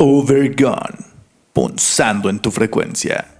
Overgone, punzando en tu frecuencia.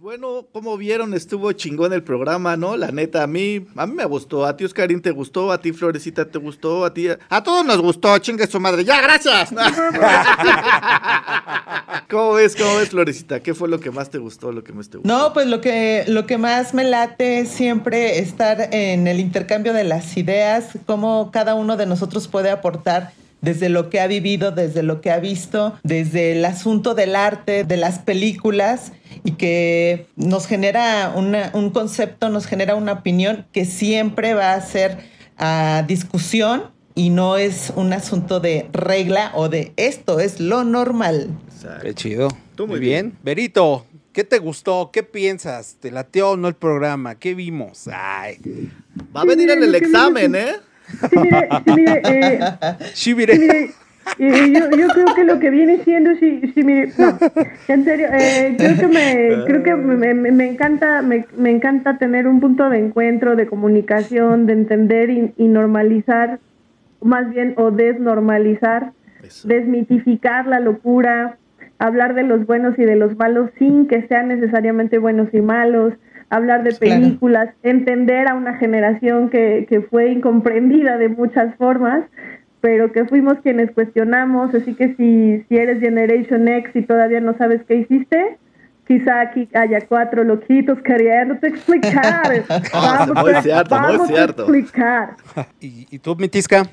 Bueno, como vieron, estuvo chingón el programa, ¿no? La neta, a mí, a mí me gustó. A ti, Oscarín, te gustó. A ti, Florecita, te gustó. A ti, a todos nos gustó. Chingue su madre. ¡Ya, gracias! ¿Cómo ves, cómo ves, Florecita? ¿Qué fue lo que más te gustó, lo que te gustó? No, pues lo que, lo que más me late es siempre estar en el intercambio de las ideas, cómo cada uno de nosotros puede aportar desde lo que ha vivido, desde lo que ha visto, desde el asunto del arte, de las películas, y que nos genera una- un concepto, nos genera una opinión que siempre va a ser a discusión y no es un asunto de regla o de esto es lo normal. Exacto. Qué chido. Tú muy muy bien. Berito, ¿qué te gustó? ¿Qué piensas? ¿Te lateó o no el programa? ¿Qué vimos? Ay. Va a venir en el examen, ¿eh? Sí, mire, sí, mire, eh, Sí, mire. sí, mire, eh, yo, yo creo que lo que viene siendo, sí, sí, mire, no, en serio, eh, creo que me, creo que me, me- me encanta, me, me encanta tener un punto de encuentro, de comunicación, de entender y, y normalizar, más bien, o desnormalizar, Eso. desmitificar la locura, hablar de los buenos y de los malos sin que sean necesariamente buenos y malos, hablar de Claro. películas, entender a una generación que, que fue incomprendida de muchas formas, pero que fuimos quienes cuestionamos, así que si, si eres Generation X y todavía no sabes qué hiciste, quizá aquí haya cuatro loquitos queriéndote explicar. muy a- cierto, muy vamos a cierto. explicar. ¿Y, y tú, Mitisca?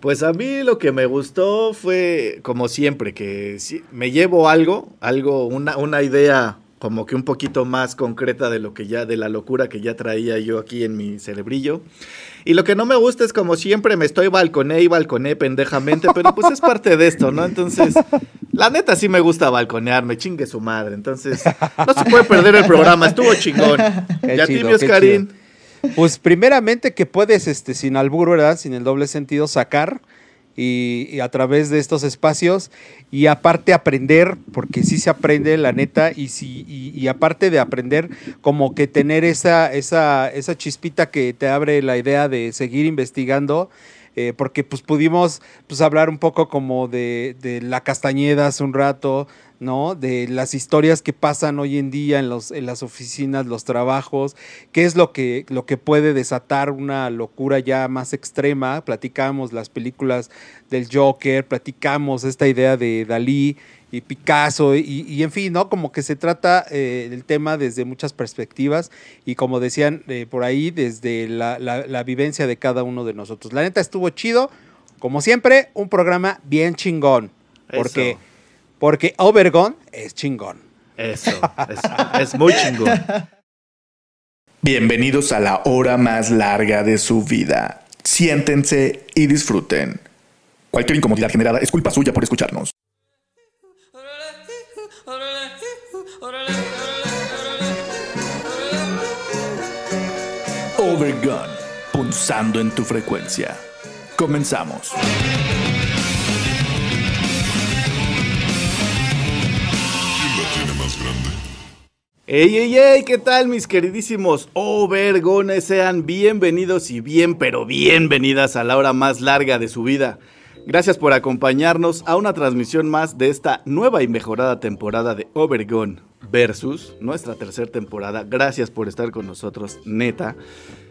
Pues a mí lo que me gustó fue, como siempre, que me llevo algo, algo, una, una idea como que un poquito más concreta de lo que ya, de la locura que ya traía yo aquí en mi cerebrillo. Y lo que no me gusta es como siempre me estoy balconé y balconé pendejamente, pero pues es parte de esto, ¿no? Entonces, la neta sí me gusta balconearme, chingue su madre. Entonces, no se puede perder el programa, estuvo chingón. Qué y a ti, mi Oscarín. chido. Pues primeramente que puedes, este, sin albur, ¿verdad? Sin el doble sentido, sacar y, a través de estos espacios y aparte aprender, porque sí se aprende, la neta, y, y, y aparte de aprender, como que tener esa, esa, esa chispita que te abre la idea de seguir investigando. Eh, porque pues pudimos pues hablar un poco como de, de la Castañeda hace un rato, ¿no? De las historias que pasan hoy en día en, los, en las oficinas, los trabajos, qué es lo que, lo que puede desatar una locura ya más extrema. Platicamos las películas del Joker, platicamos esta idea de Dalí y Picasso y, y en fin, ¿no? Como que se trata eh, el tema desde muchas perspectivas y como decían eh, por ahí, desde la, la- la vivencia de cada uno de nosotros. La neta estuvo chido, como siempre, un programa bien chingón, porque, Eso. porque Overgone es chingón. Eso, es, es muy chingón. Bienvenidos a la hora más larga de su vida. Siéntense y disfruten. Cualquier incomodidad generada es culpa suya por escucharnos. Overgun, punzando en tu frecuencia. Comenzamos. Ey, ey, ey, ¿qué tal mis queridísimos Overgones? Sean bienvenidos y bien, pero bienvenidas a la hora más larga de su vida. Gracias por acompañarnos a una transmisión más de esta nueva y mejorada temporada de Overgone versus nuestra tercera temporada. Gracias por estar con nosotros, neta.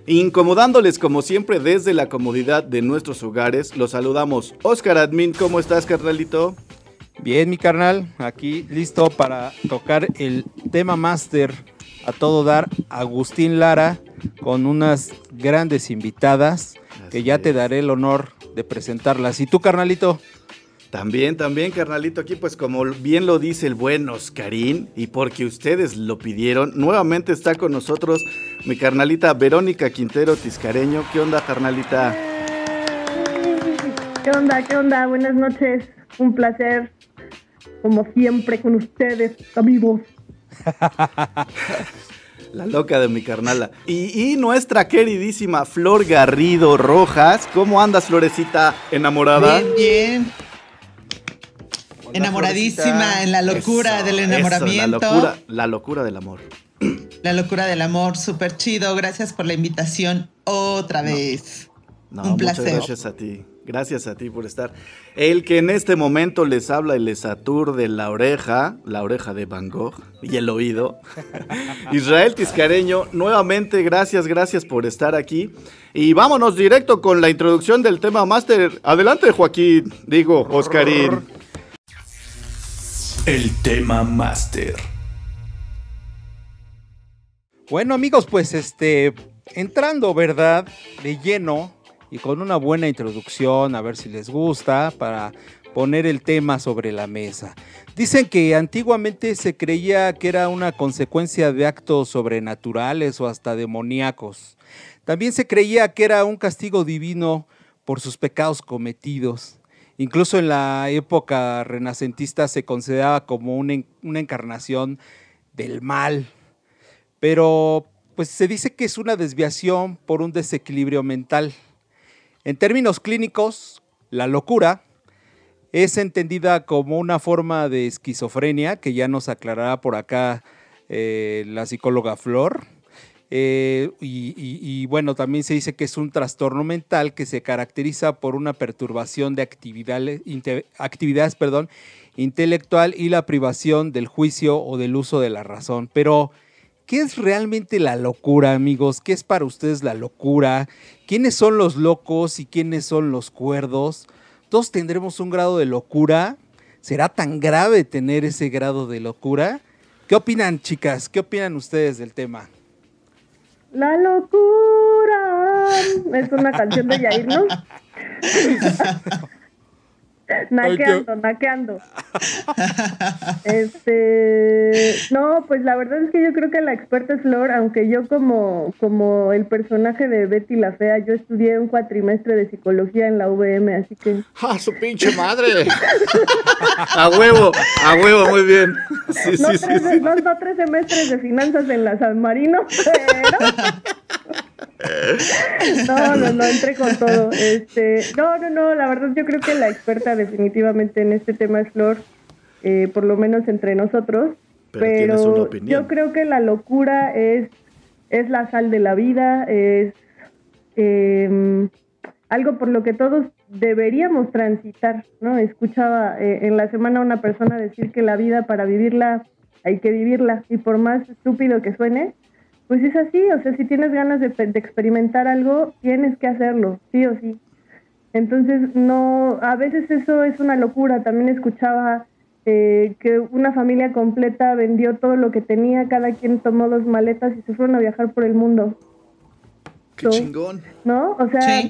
Incomodándoles como siempre desde la comodidad de nuestros hogares, los saludamos. Oscar Admin, ¿cómo estás, carnalito? Bien, mi carnal, aquí listo para tocar el tema máster a todo dar, Agustín Lara, con unas grandes invitadas que ya te daré el honor de presentarlas. ¿Y tú, carnalito? También, también, carnalito, aquí pues como bien lo dice el buen Oscarín, y porque ustedes lo pidieron, nuevamente está con nosotros mi carnalita Verónica Quintero Tiscareño. ¿Qué onda, carnalita? ¿Qué onda? ¿Qué onda? Buenas noches. Un placer, como siempre, con ustedes, amigos. La loca de mi carnala. Y, y nuestra queridísima Flor Garrido Rojas. ¿Cómo andas, Florecita enamorada? Bien, bien. Enamoradísima en la locura Eso, del eso, enamoramiento. la, locura, la locura del amor. La locura del amor, súper chido. Gracias por la invitación otra vez. No, Un muchas placer. gracias a ti. Gracias a ti por estar. El que en este momento les habla y les aturde la oreja, la oreja de Van Gogh y el oído. Israel Tiscareño, nuevamente gracias, gracias por estar aquí. Y vámonos directo con la introducción del tema máster. Adelante, Joaquín, digo, Oscarín. El tema máster. Bueno amigos, pues este, entrando, ¿verdad? De lleno y con una buena introducción, a ver si les gusta, para poner el tema sobre la mesa. Dicen que antiguamente se creía que era una consecuencia de actos sobrenaturales o hasta demoníacos. También se creía que era un castigo divino por sus pecados cometidos. Incluso en la época renacentista se consideraba como una, una encarnación del mal. Pero pues se dice que es una desviación por un desequilibrio mental. En términos clínicos, la locura es entendida como una forma de esquizofrenia, que ya nos aclarará por acá eh, la psicóloga Flor. Eh, y, bueno, también se dice que es un trastorno mental que se caracteriza por una perturbación de actividades, actividades perdón, intelectual y la privación del juicio o del uso de la razón. Pero, ¿qué es realmente la locura, amigos? ¿Qué es para ustedes la locura? ¿Quiénes son los locos y quiénes son los cuerdos? Todos tendremos un grado de locura. ¿Será tan grave tener ese grado de locura? ¿Qué opinan, chicas? ¿Qué opinan ustedes del tema? La locura. Es una canción de Yair, ¿no? naqueando, naqueando. Este, no, pues la verdad es que yo creo que la experta es Flor, aunque yo como, como el personaje de Betty la Fea, yo estudié un cuatrimestre de psicología en la VM, así que... ¡Ah, su pinche madre! a huevo, a huevo, muy bien. Sí, no, sí, tres, sí, no, no, tres semestres de finanzas en la San Marino, pero... No, no, no, entré con todo. Este, no, no, no, la verdad yo creo que la experta definitivamente en este tema es Flor, eh, por lo menos entre nosotros. Pero, yo creo que la locura es, es la sal de la vida, es em, algo por lo que todos deberíamos transitar, ¿no? Escuchaba eh, en la semana una persona decir que la vida para vivirla hay que vivirla y por más estúpido que suene, pues es así, o sea, si tienes ganas de, experimentar algo, tienes que hacerlo, sí o sí. Entonces, no, a veces eso es una locura. También escuchaba eh, que una familia completa vendió todo lo que tenía, cada quien tomó dos maletas y se fueron a viajar por el mundo. Qué chingón. ¿No? O sea,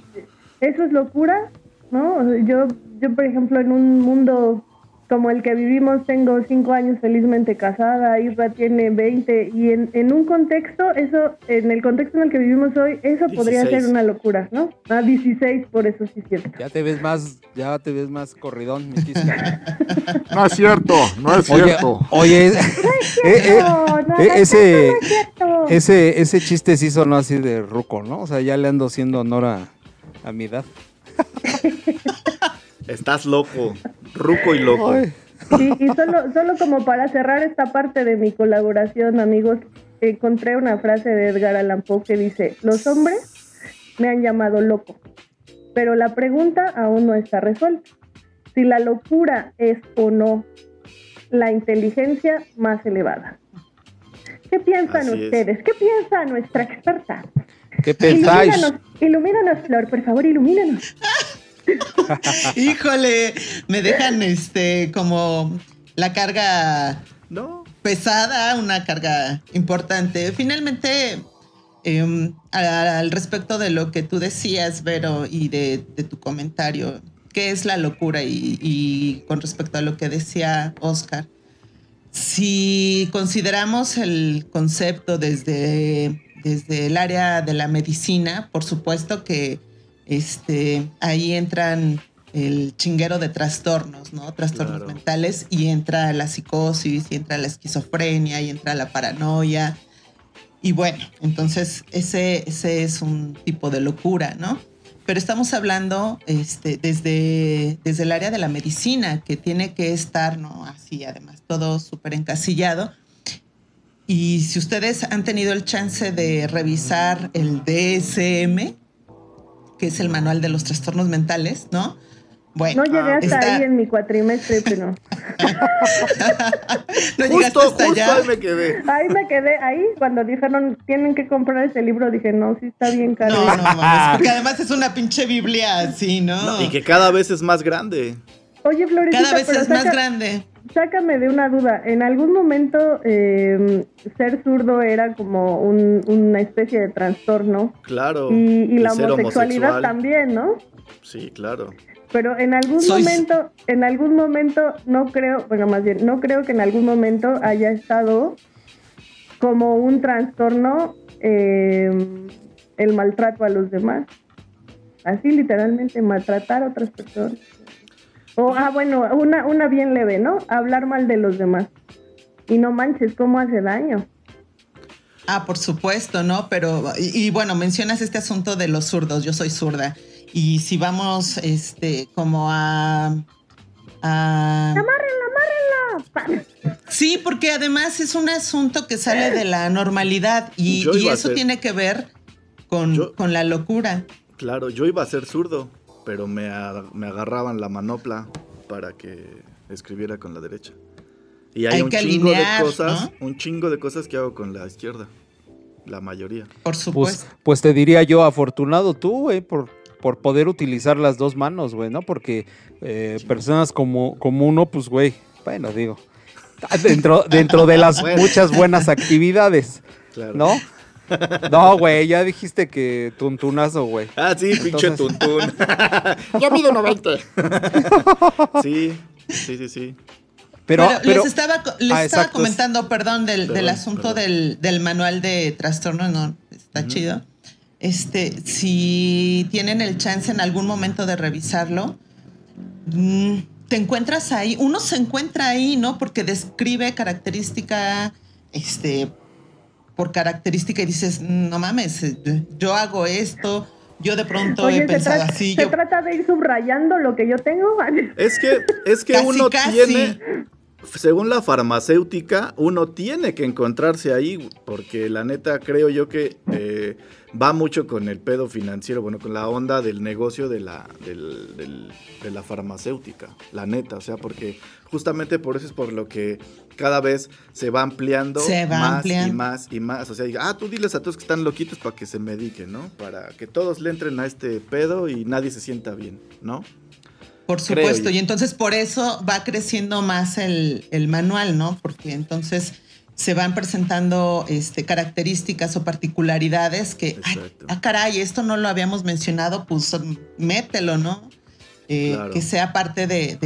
eso es locura, ¿no? yo, yo, por ejemplo, en un mundo como el que vivimos, tengo cinco años felizmente casada, Isra tiene 20, y en, en, un contexto, eso, en el contexto en el que vivimos hoy, eso podría ser una locura, ¿no? Ah, 16, por eso sí es cierto. Ya te ves más, ya te ves más corridón, mi No es cierto, no es cierto. Oye, ese, ese, ese chiste sí sonó así de ruco, ¿no? O sea, ya le ando haciendo honor a, a mi edad. Estás loco, ruco y loco. Sí, y solo, solo como para cerrar esta parte de mi colaboración, amigos, encontré una frase de Edgar Allan Poe que dice, los hombres me han llamado loco, pero la pregunta aún no está resuelta. Si la locura es o no la inteligencia más elevada. ¿Qué piensan ustedes? ¿Qué piensa nuestra experta? ¿Qué pensáis? Ilumínanos, ilumínanos, Flor, por favor, ilumínanos. Híjole, me dejan este como la carga no. pesada, una carga importante. Finalmente, em, al, respecto de lo que tú decías, Vero, y de, tu comentario, ¿qué es la locura? Y, con respecto a lo que decía Oscar, si consideramos el concepto desde, desde el área de la medicina, por supuesto que este, ahí entran el chinguero de trastornos, ¿no? Trastornos mentales y entra la psicosis, y entra la esquizofrenia, y entra la paranoia. Y bueno, entonces ese, ese es un tipo de locura, ¿no? Pero estamos hablando este, desde, desde el área de la medicina, que tiene que estar, ¿no? Así, además, todo súper encasillado. Y si ustedes han tenido el chance de revisar el DSM, que es el manual de los trastornos mentales, ¿no? Bueno, no llegué hasta ahí en mi cuatrimestre, pero. no llegaste hasta allá. Ahí me quedé. Ahí me quedé, ahí cuando dijeron tienen que comprar ese libro, dije, no, sí está bien caro. No, no, porque además es una pinche Biblia así, ¿no? Y que cada vez es más grande. Oye, Florecita, Cada vez es más grande. Sácame de una duda. En algún momento em, ser zurdo era como una especie de trastorno. Claro. Y, la homosexualidad también, ¿no? Sí, claro. Pero en algún momento, en algún momento, no creo, bueno, más bien, no creo que en algún momento haya estado como un trastorno em, el maltrato a los demás. Así literalmente, maltratar a otras personas. O, ah, bueno, una, una bien leve, ¿no? Hablar mal de los demás. Y no manches, ¿cómo hace daño? Ah, por supuesto, ¿no? Pero, y, bueno, mencionas este asunto de los zurdos. Yo soy zurda. Y si vamos, este, como a. a... ¡Amárrenla, amárrenla! Sí, porque además es un asunto que sale de la normalidad y, eso tiene que ver con, con la locura. Claro, yo iba a ser zurdo pero me, agarraban la manopla para que escribiera con la derecha. Y hay, un chingo de cosas, un chingo de cosas que hago con la izquierda, la mayoría. Por pues, supuesto. Pues, te diría yo, afortunado tú, güey, por, por poder utilizar las dos manos, güey, ¿no? Porque eh, personas como, como uno, pues, güey, bueno, digo, dentro, dentro de las muchas buenas actividades, ¿no? No, güey, ya dijiste que tuntunazo, güey. Ah, sí, pinche tuntún. Yo mido 90. sí, sí, sí, sí. Pero, les estaba, les ah, estaba comentando, perdón, del, asunto Del, manual de trastorno, no, está chido. Este, si tienen el chance en algún momento de revisarlo, mm, te encuentras ahí, uno se encuentra ahí, ¿no? Porque describe característica, este, por característica y dices, no mames, eh, yo hago esto, yo de pronto he pensado así. ¿Se trata de ir subrayando lo que yo tengo? Es que, es que uno tiene, según la farmacéutica, uno tiene que encontrarse ahí, porque la neta creo yo que eh, va mucho con el pedo financiero, bueno, con la onda del negocio de la, de la farmacéutica, la neta, o sea, porque justamente por eso es por lo que cada vez se va ampliando más y más y más. O sea, ah, tú diles a todos que están loquitos para que se mediquen, ¿no? Para que todos le entren a este pedo y nadie se sienta bien, ¿no? Por supuesto, y entonces por eso va creciendo más el, manual, ¿no? Porque entonces se van presentando este, características o particularidades que, ah, caray, esto no lo habíamos mencionado, pues mételo, ¿no? Eh, que sea parte de,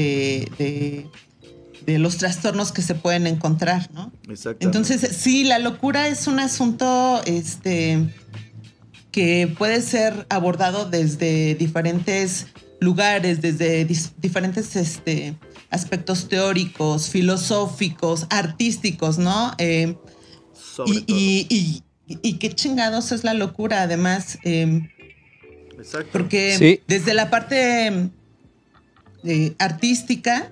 de los trastornos que se pueden encontrar, ¿no? Entonces, sí, la locura es un asunto este, que puede ser abordado desde diferentes lugares, desde diferentes este, aspectos teóricos, filosóficos, artísticos, ¿no? Eh, y, y, qué chingados es la locura, además. Eh, Exacto. Porque desde la parte eh, artística,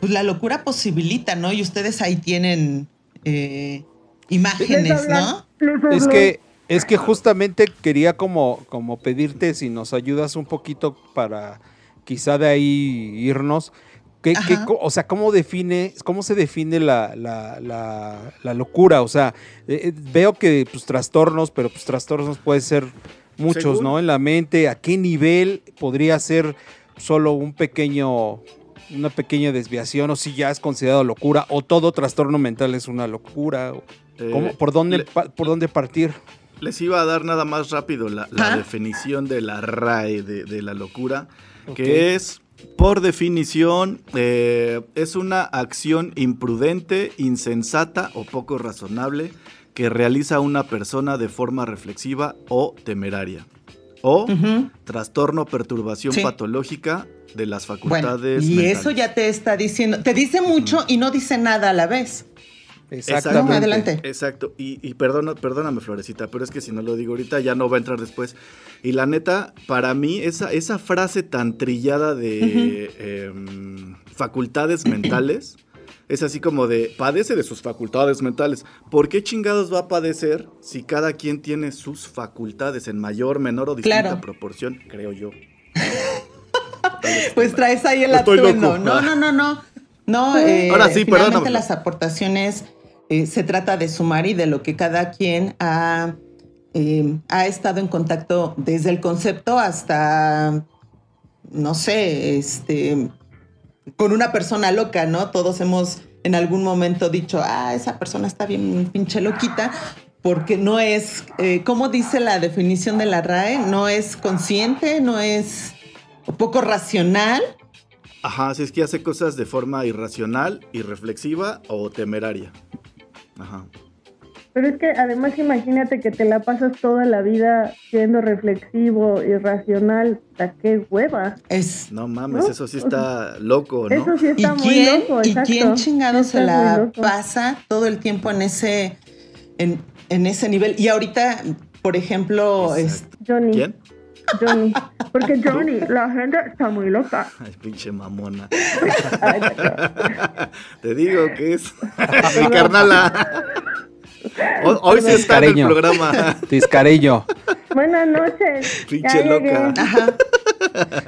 pues la locura posibilita, ¿no? Y ustedes ahí tienen eh, imágenes, ¿no? Es que, es que justamente quería como, como pedirte si nos ayudas un poquito para quizá de ahí irnos. ¿Qué, o sea, ¿cómo, define, ¿cómo se define la, locura? O sea, eh, eh, veo que pues trastornos, pero pues trastornos pueden ser muchos, ¿no? En la mente, ¿a qué nivel podría ser solo un pequeño una pequeña desviación o si ya es considerado locura o todo trastorno mental es una locura. Eh, por, dónde, ¿Por dónde partir? Les iba a dar nada más rápido la, definición de la RAE de, la locura, que es, por definición, eh, es una acción imprudente, insensata o poco razonable que realiza una persona de forma reflexiva o temeraria. O trastorno, perturbación patológica de las facultades. y eso ya te está diciendo, te dice mucho y no dice nada a la vez. Exactamente. adelante. Exacto. Y, perdóname, Florecita, pero es que si no lo digo ahorita ya no va a entrar después. Y la neta, para mí, esa, esa frase tan trillada de em, facultades mentales es así como de, padece de sus facultades mentales. ¿Por qué chingados va a padecer si cada quien tiene sus facultades en mayor, menor o distinta Claro. proporción? Creo yo. Pues traes ahí el Estoy atuendo. loco. No, no, no, no. No, eh, Ahora sí, finalmente perdóname. las aportaciones eh, se trata de sumar y de lo que cada quien ha, eh, ha estado en contacto desde el concepto hasta, no sé, este, con una persona loca, ¿no? Todos hemos en algún momento dicho, ah, esa persona está bien pinche loquita, porque no es, eh, ¿cómo dice la definición de la RAE? No es consciente, no es poco racional. Ajá, si es que hace cosas de forma irracional, irreflexiva o temeraria. Ajá. Pero es que además imagínate que te la pasas toda la vida siendo reflexivo y racional. ¿A qué hueva? Es, No mames, ¿No? eso sí está loco, ¿no? Eso sí ¿Y está muy quién, loco, ¿Y exacto. quién chingado se la pasa todo el tiempo en ese, en, en ese nivel? Y ahorita, por ejemplo, es. Johnny. ¿Quién? Johnny. Porque Johnny, la gente está muy loca. Ay, pinche mamona. Ay. Te digo que es mi carnala. Hoy, hoy sí está en el programa. Tiscareño. Buenas noches. Pinche loca. ajá,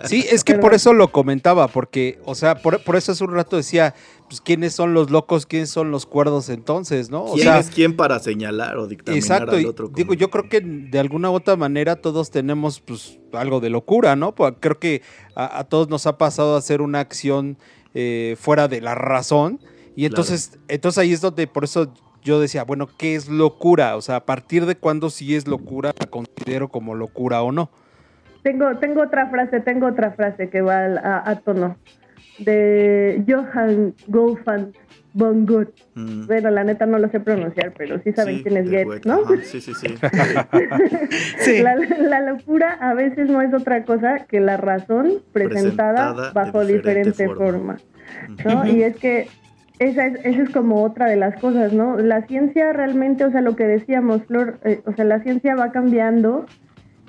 Sí, es que por eso lo comentaba, porque, o sea, por, por eso hace un rato decía, pues, ¿quiénes son los locos? ¿Quiénes son los cuerdos entonces, no? O ¿Quién sea, es quién para señalar o dictaminar exacto, al otro? como- digo, yo creo que de alguna u otra manera todos tenemos, pues, algo de locura, ¿no? Pues, creo que a, a todos nos ha pasado a hacer una acción eh, fuera de la razón, y entonces, entonces ahí es donde, por eso yo decía, bueno, ¿qué es locura? O sea, a partir de cuándo sí es locura, la considero como locura o no. Tengo, tengo otra frase, tengo otra frase que va al- a, a tono. De Johann Wolfgang von Goethe. Mm. Bueno, la neta no lo sé pronunciar, pero sí saben Sí, quién es Goethe, ¿no? ajá, Sí, sí, sí. sí. La, la locura a veces no es otra cosa que la razón presentada, bajo diferente diferente, forma. forma. ¿no? Y es que esa es, esa es como otra de las cosas, ¿no? La ciencia realmente, o sea, lo que decíamos, Flor, eh, o sea, la ciencia va cambiando,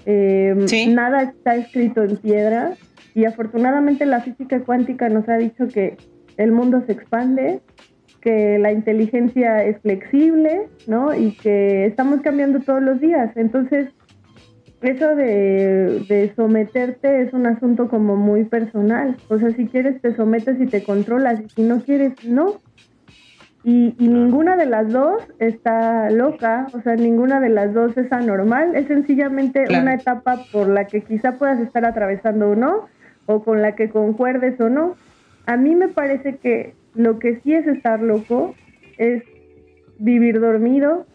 eh, Sí. nada está escrito en piedra y afortunadamente la física cuántica nos ha dicho que el mundo se expande, que la inteligencia es flexible, ¿no? Y que estamos cambiando todos los días. Entonces, eso de, de someterte es un asunto como muy personal. O sea, si quieres te sometes y te controlas, y si no quieres, no. Y, y ninguna de las dos está loca, o sea, ninguna de las dos es anormal, es sencillamente Claro. una etapa por la que quizá puedas estar atravesando o no, o con la que concuerdes o no. A mí me parece que lo que sí es estar loco es vivir dormido,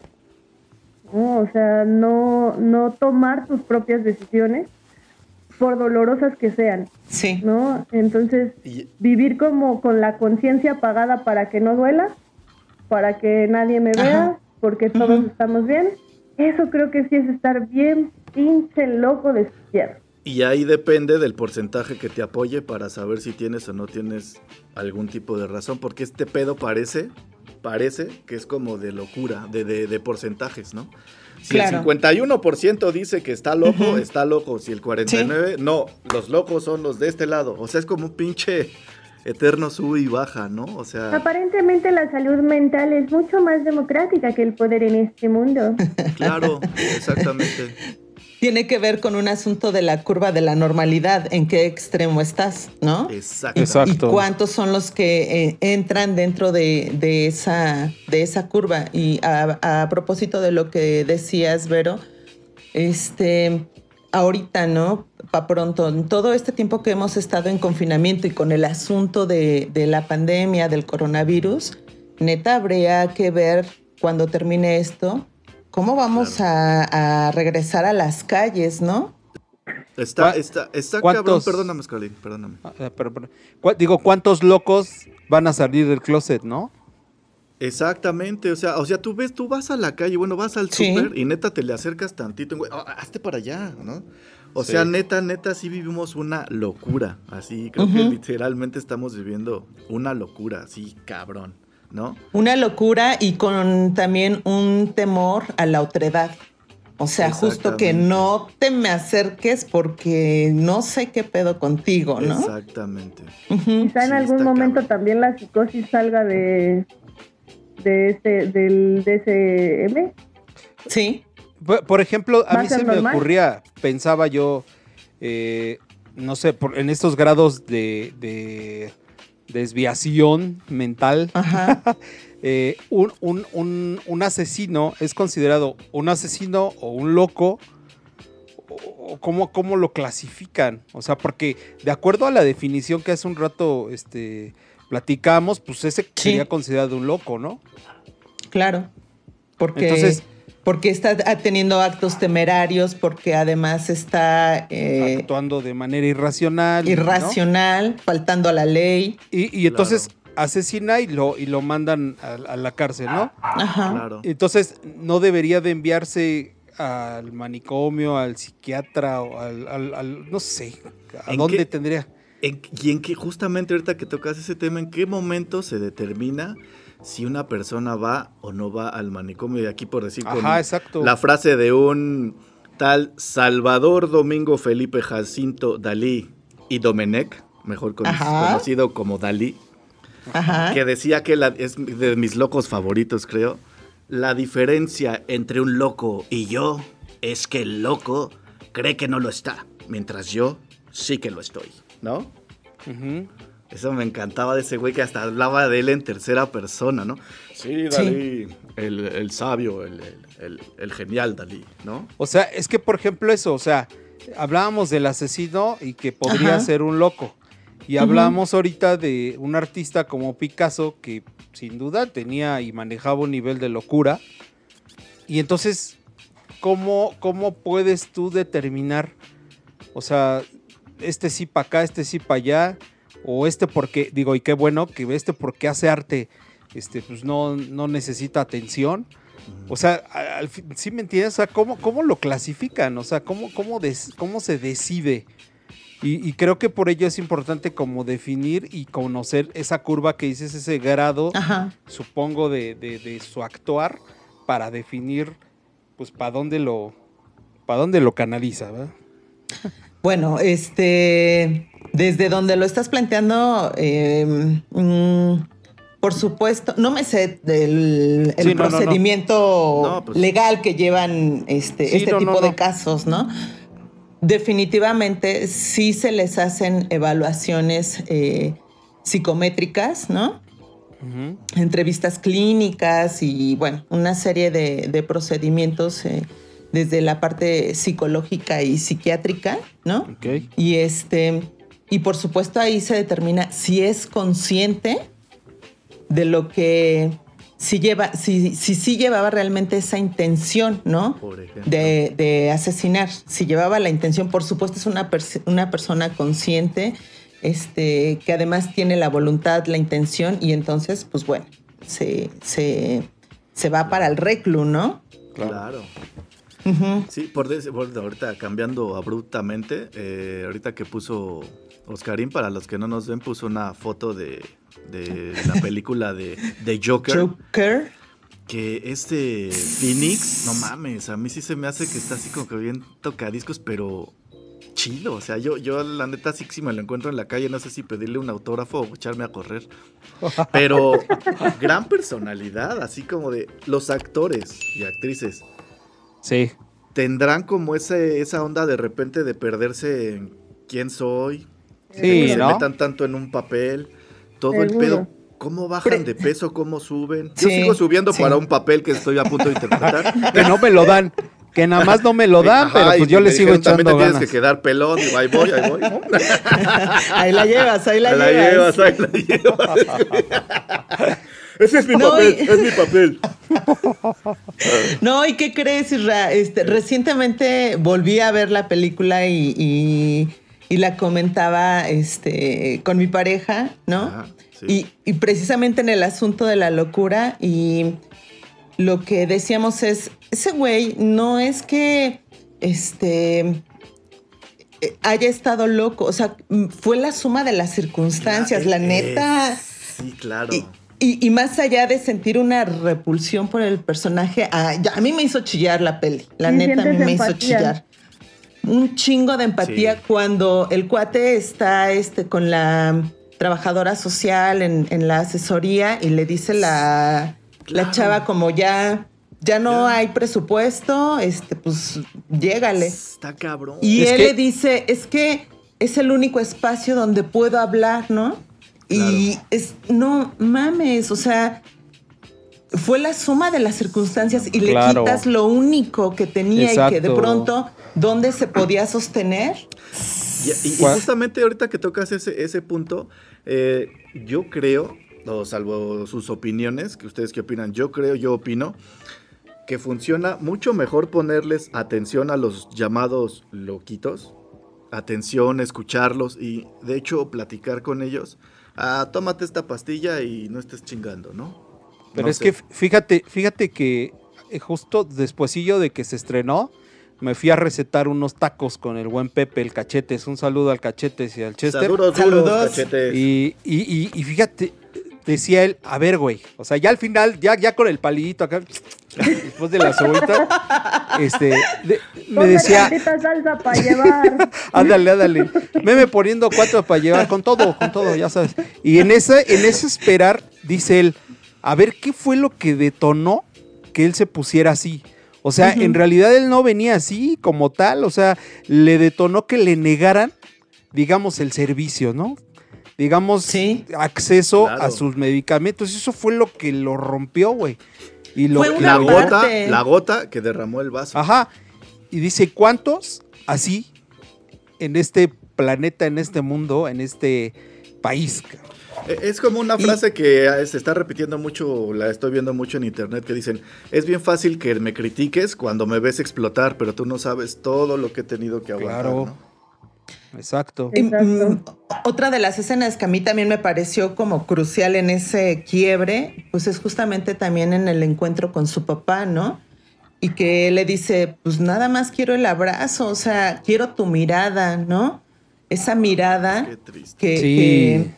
¿no? O sea, no, no tomar tus propias decisiones, por dolorosas que sean, Sí. ¿no? Entonces, Y- vivir como con la conciencia apagada para que no duela, para que nadie me vea, Ajá. porque todos estamos bien. Eso creo que sí es estar bien pinche loco de izquierda. Y ahí depende del porcentaje que te apoye para saber si tienes o no tienes algún tipo de razón, porque este pedo parece, parece que es como de locura, de, de, de porcentajes, ¿no? Si Claro. el 51% dice que está loco, está loco. Si el 49%, no, los locos son los de este lado. O sea, es como un pinche eterno sube y baja, ¿no? O sea, Aparentemente la salud mental es mucho más democrática que el poder en este mundo. claro, exactamente. Tiene que ver con un asunto de la curva de la normalidad, en qué extremo estás, ¿no? Exacto. ¿Y cuántos son los que eh, entran dentro de, de esa, de esa curva? Y a, a propósito de lo que decías, Vero, este, ahorita, ¿no? Pa' pronto, en todo este tiempo que hemos estado en confinamiento y con el asunto de, de la pandemia, del coronavirus, neta, habría que ver cuando termine esto, cómo vamos a, a regresar a las calles, ¿no? Está, ¿Cuá- está, está cabrón. cuántos- Perdóname, Scarlett, perdóname. Ah, pero- pero- ¿cuá- digo, ¿cuántos locos van a salir del closet, no? Exactamente, o sea, o sea, tú ves, tú vas a la calle, bueno, vas al Sí. súper y neta te le acercas tantito, güey, ah, hazte para allá, ¿no? O Sí. sea, neta, neta, sí vivimos una locura, así, creo que literalmente estamos viviendo una locura, así, cabrón, ¿no? Una locura y con también un temor a la otredad. O sea, justo que no te me acerques porque no sé qué pedo contigo, ¿no? Exactamente. Quizá en algún momento también la psicosis salga de de ese del DSM. Sí. Por, ejemplo, a mí se me ocurría, pensaba yo, eh, no sé, por, en estos grados de, de desviación mental, eh, un, un, un, asesino es considerado un asesino o un loco. O cómo, cómo, lo clasifican. O sea, porque de acuerdo a la definición que hace un rato este, platicamos, pues ese sería considerado un loco, ¿no? Claro. Porque, Entonces, porque está teniendo actos temerarios, porque además está eh, actuando de manera irracional. Irracional, faltando a la ley. Y, entonces asesina y lo, y lo mandan a, la cárcel, ¿no? Ajá. Claro. Entonces no debería de enviarse al manicomio, al psiquiatra o al, no sé, ¿a dónde tendría? y en que justamente ahorita que tocas ese tema, ¿en qué momento se determina si una persona va o no va al manicomio? Y aquí por decir la frase de un tal Salvador Domingo Felipe Jacinto Dalí y Domenech, mejor conocido como Dalí, que decía que es de mis locos favoritos, creo. La diferencia entre un loco y yo es que el loco cree que no lo está, mientras yo sí que lo estoy. ¿no? Eso me encantaba de ese güey que hasta hablaba de él en tercera persona, ¿no? Sí, Dalí, El, sabio, el, genial Dalí, ¿no? O sea, es que por ejemplo eso, o sea, hablábamos del asesino y que podría ser un loco. Y hablamos ahorita de un artista como Picasso que sin duda tenía y manejaba un nivel de locura. Y entonces, ¿cómo, cómo puedes tú determinar? O sea, este sí para acá, este sí para allá, o este porque, digo, y qué bueno que este porque hace arte, este, pues no, no necesita atención. O sea, al ¿sí me entiendes? O sea, ¿cómo, cómo lo clasifican? O sea, ¿cómo, cómo, cómo se decide? Y, creo que por ello es importante como definir y conocer esa curva que dices, ese grado, supongo, de, de, su actuar para definir, pues, para dónde lo, para dónde lo canaliza, ¿verdad? Bueno, este, desde donde lo estás planteando, em, mm, por supuesto, no me sé del el procedimiento pues legal que llevan este, este tipo de casos, ¿no? Definitivamente sí se les hacen evaluaciones eh, psicométricas, ¿no? Entrevistas clínicas y, bueno, una serie de, procedimientos. Eh, desde la parte psicológica y psiquiátrica, ¿no? Okay. Y este, y por supuesto ahí se determina si es consciente de lo que si lleva, si, si, si llevaba realmente esa intención, ¿no? De, de, asesinar. Si llevaba la intención, por supuesto, es una, una persona consciente, este, que además tiene la voluntad, la intención, y entonces, pues bueno, se, se, se va para el reclu, ¿no? Claro. Sí, por, ahorita cambiando abruptamente, eh, ahorita que puso Oscarín, para los que no nos ven, puso una foto de, la película de, de Joker. Joker. Que este Phoenix, no mames, a mí sí se me hace que está así como que bien tocadiscos, pero chido. O sea, yo, yo la neta sí que si me lo encuentro en la calle, no sé si pedirle un autógrafo o echarme a correr. Pero gran personalidad, así como de los actores y actrices Sí. Tendrán como ese, esa onda de repente de perderse en quién soy. Sí, que se metan tanto en un papel. Todo el pedo. ¿Cómo bajan de peso? ¿Cómo suben? Yo sigo subiendo para un papel que estoy a punto de interpretar. que no me lo dan. Que nada más no me lo dan, pero pues yo le sigo echando también te tienes que quedar pelón. Y ahí voy, ahí voy. ahí la llevas, ahí la, la llevas. Ahí la llevas. Ese es mi papel, es mi papel. No, ¿y qué crees, Isra? Este, recientemente volví a ver la película y, la comentaba este, con mi pareja, ¿no? y, precisamente en el asunto de la locura y lo que decíamos es, ese güey no es que este haya estado loco, o sea, fue la suma de las circunstancias, la neta. Sí, claro Y, y más allá de sentir una repulsión por el personaje, a, ya- a mí me hizo chillar la peli. La Sí, neta, a mí me hizo chillar. Un chingo de empatía Sí. cuando el cuate está este, con la trabajadora social en, en la asesoría y le dice la, la chava como ya, ya no Ya. hay presupuesto, este, pues llégale. Está cabrón. Y Es él que- le dice, es que es el único espacio donde puedo hablar, ¿no? Y es, no mames, o sea, fue la suma de las circunstancias y le Claro. quitas lo único que tenía y que de Exacto. pronto, ¿dónde se podía sostener? Y, y- y justamente ahorita que tocas ese, ese punto, eh, yo creo, o salvo sus opiniones, que ustedes qué opinan, yo creo, yo opino, que funciona mucho mejor ponerles atención a los llamados loquitos, atención, escucharlos y de hecho platicar con ellos. Ah, tómate esta pastilla y no estés chingando, ¿no? Pero No es sé. que fíjate, fíjate que eh, justo despuesillo de que se estrenó, me fui a recetar unos tacos con el buen Pepe, el Cachetes. Un saludo al Cachetes y al Chester. Saludos, Saludos. cachetes. Y, y, y- y fíjate, decía él, a ver, güey. O sea, ya al final, ya, ya con el palillito acá, después de la cebollita, este, de- me decía, salsa para llevar. ándale, ándale. Meme poniendo cuatro para llevar con todo, con todo, ya sabes. Y en ese, en ese esperar, dice él, a ver qué fue lo que detonó que él se pusiera así. O sea, en realidad él no venía así como tal, o sea, le detonó que le negaran, digamos, el servicio, ¿no? Digamos, Sí. acceso Claro. a sus medicamentos. Eso fue lo que lo rompió, güey. Y lo, Fue una la parte- gota, la gota que derramó el vaso. Ajá. Y dice, ¿cuántos así en este planeta, en este mundo, en este país? cabrón? Eh, Es como una Y- frase que eh, se está repitiendo mucho, la estoy viendo mucho en internet, que dicen, es bien fácil que me critiques cuando me ves explotar, pero tú no sabes todo lo que he tenido que aguantar. Claro. ¿no? Exacto. Mm, otra de las escenas que a mí también me pareció como crucial en ese quiebre, pues es justamente también en el encuentro con su papá, ¿no? Y que él le dice, pues nada más quiero el abrazo, o sea, quiero tu mirada, ¿no? Esa mirada Qué triste. que, Sí. que,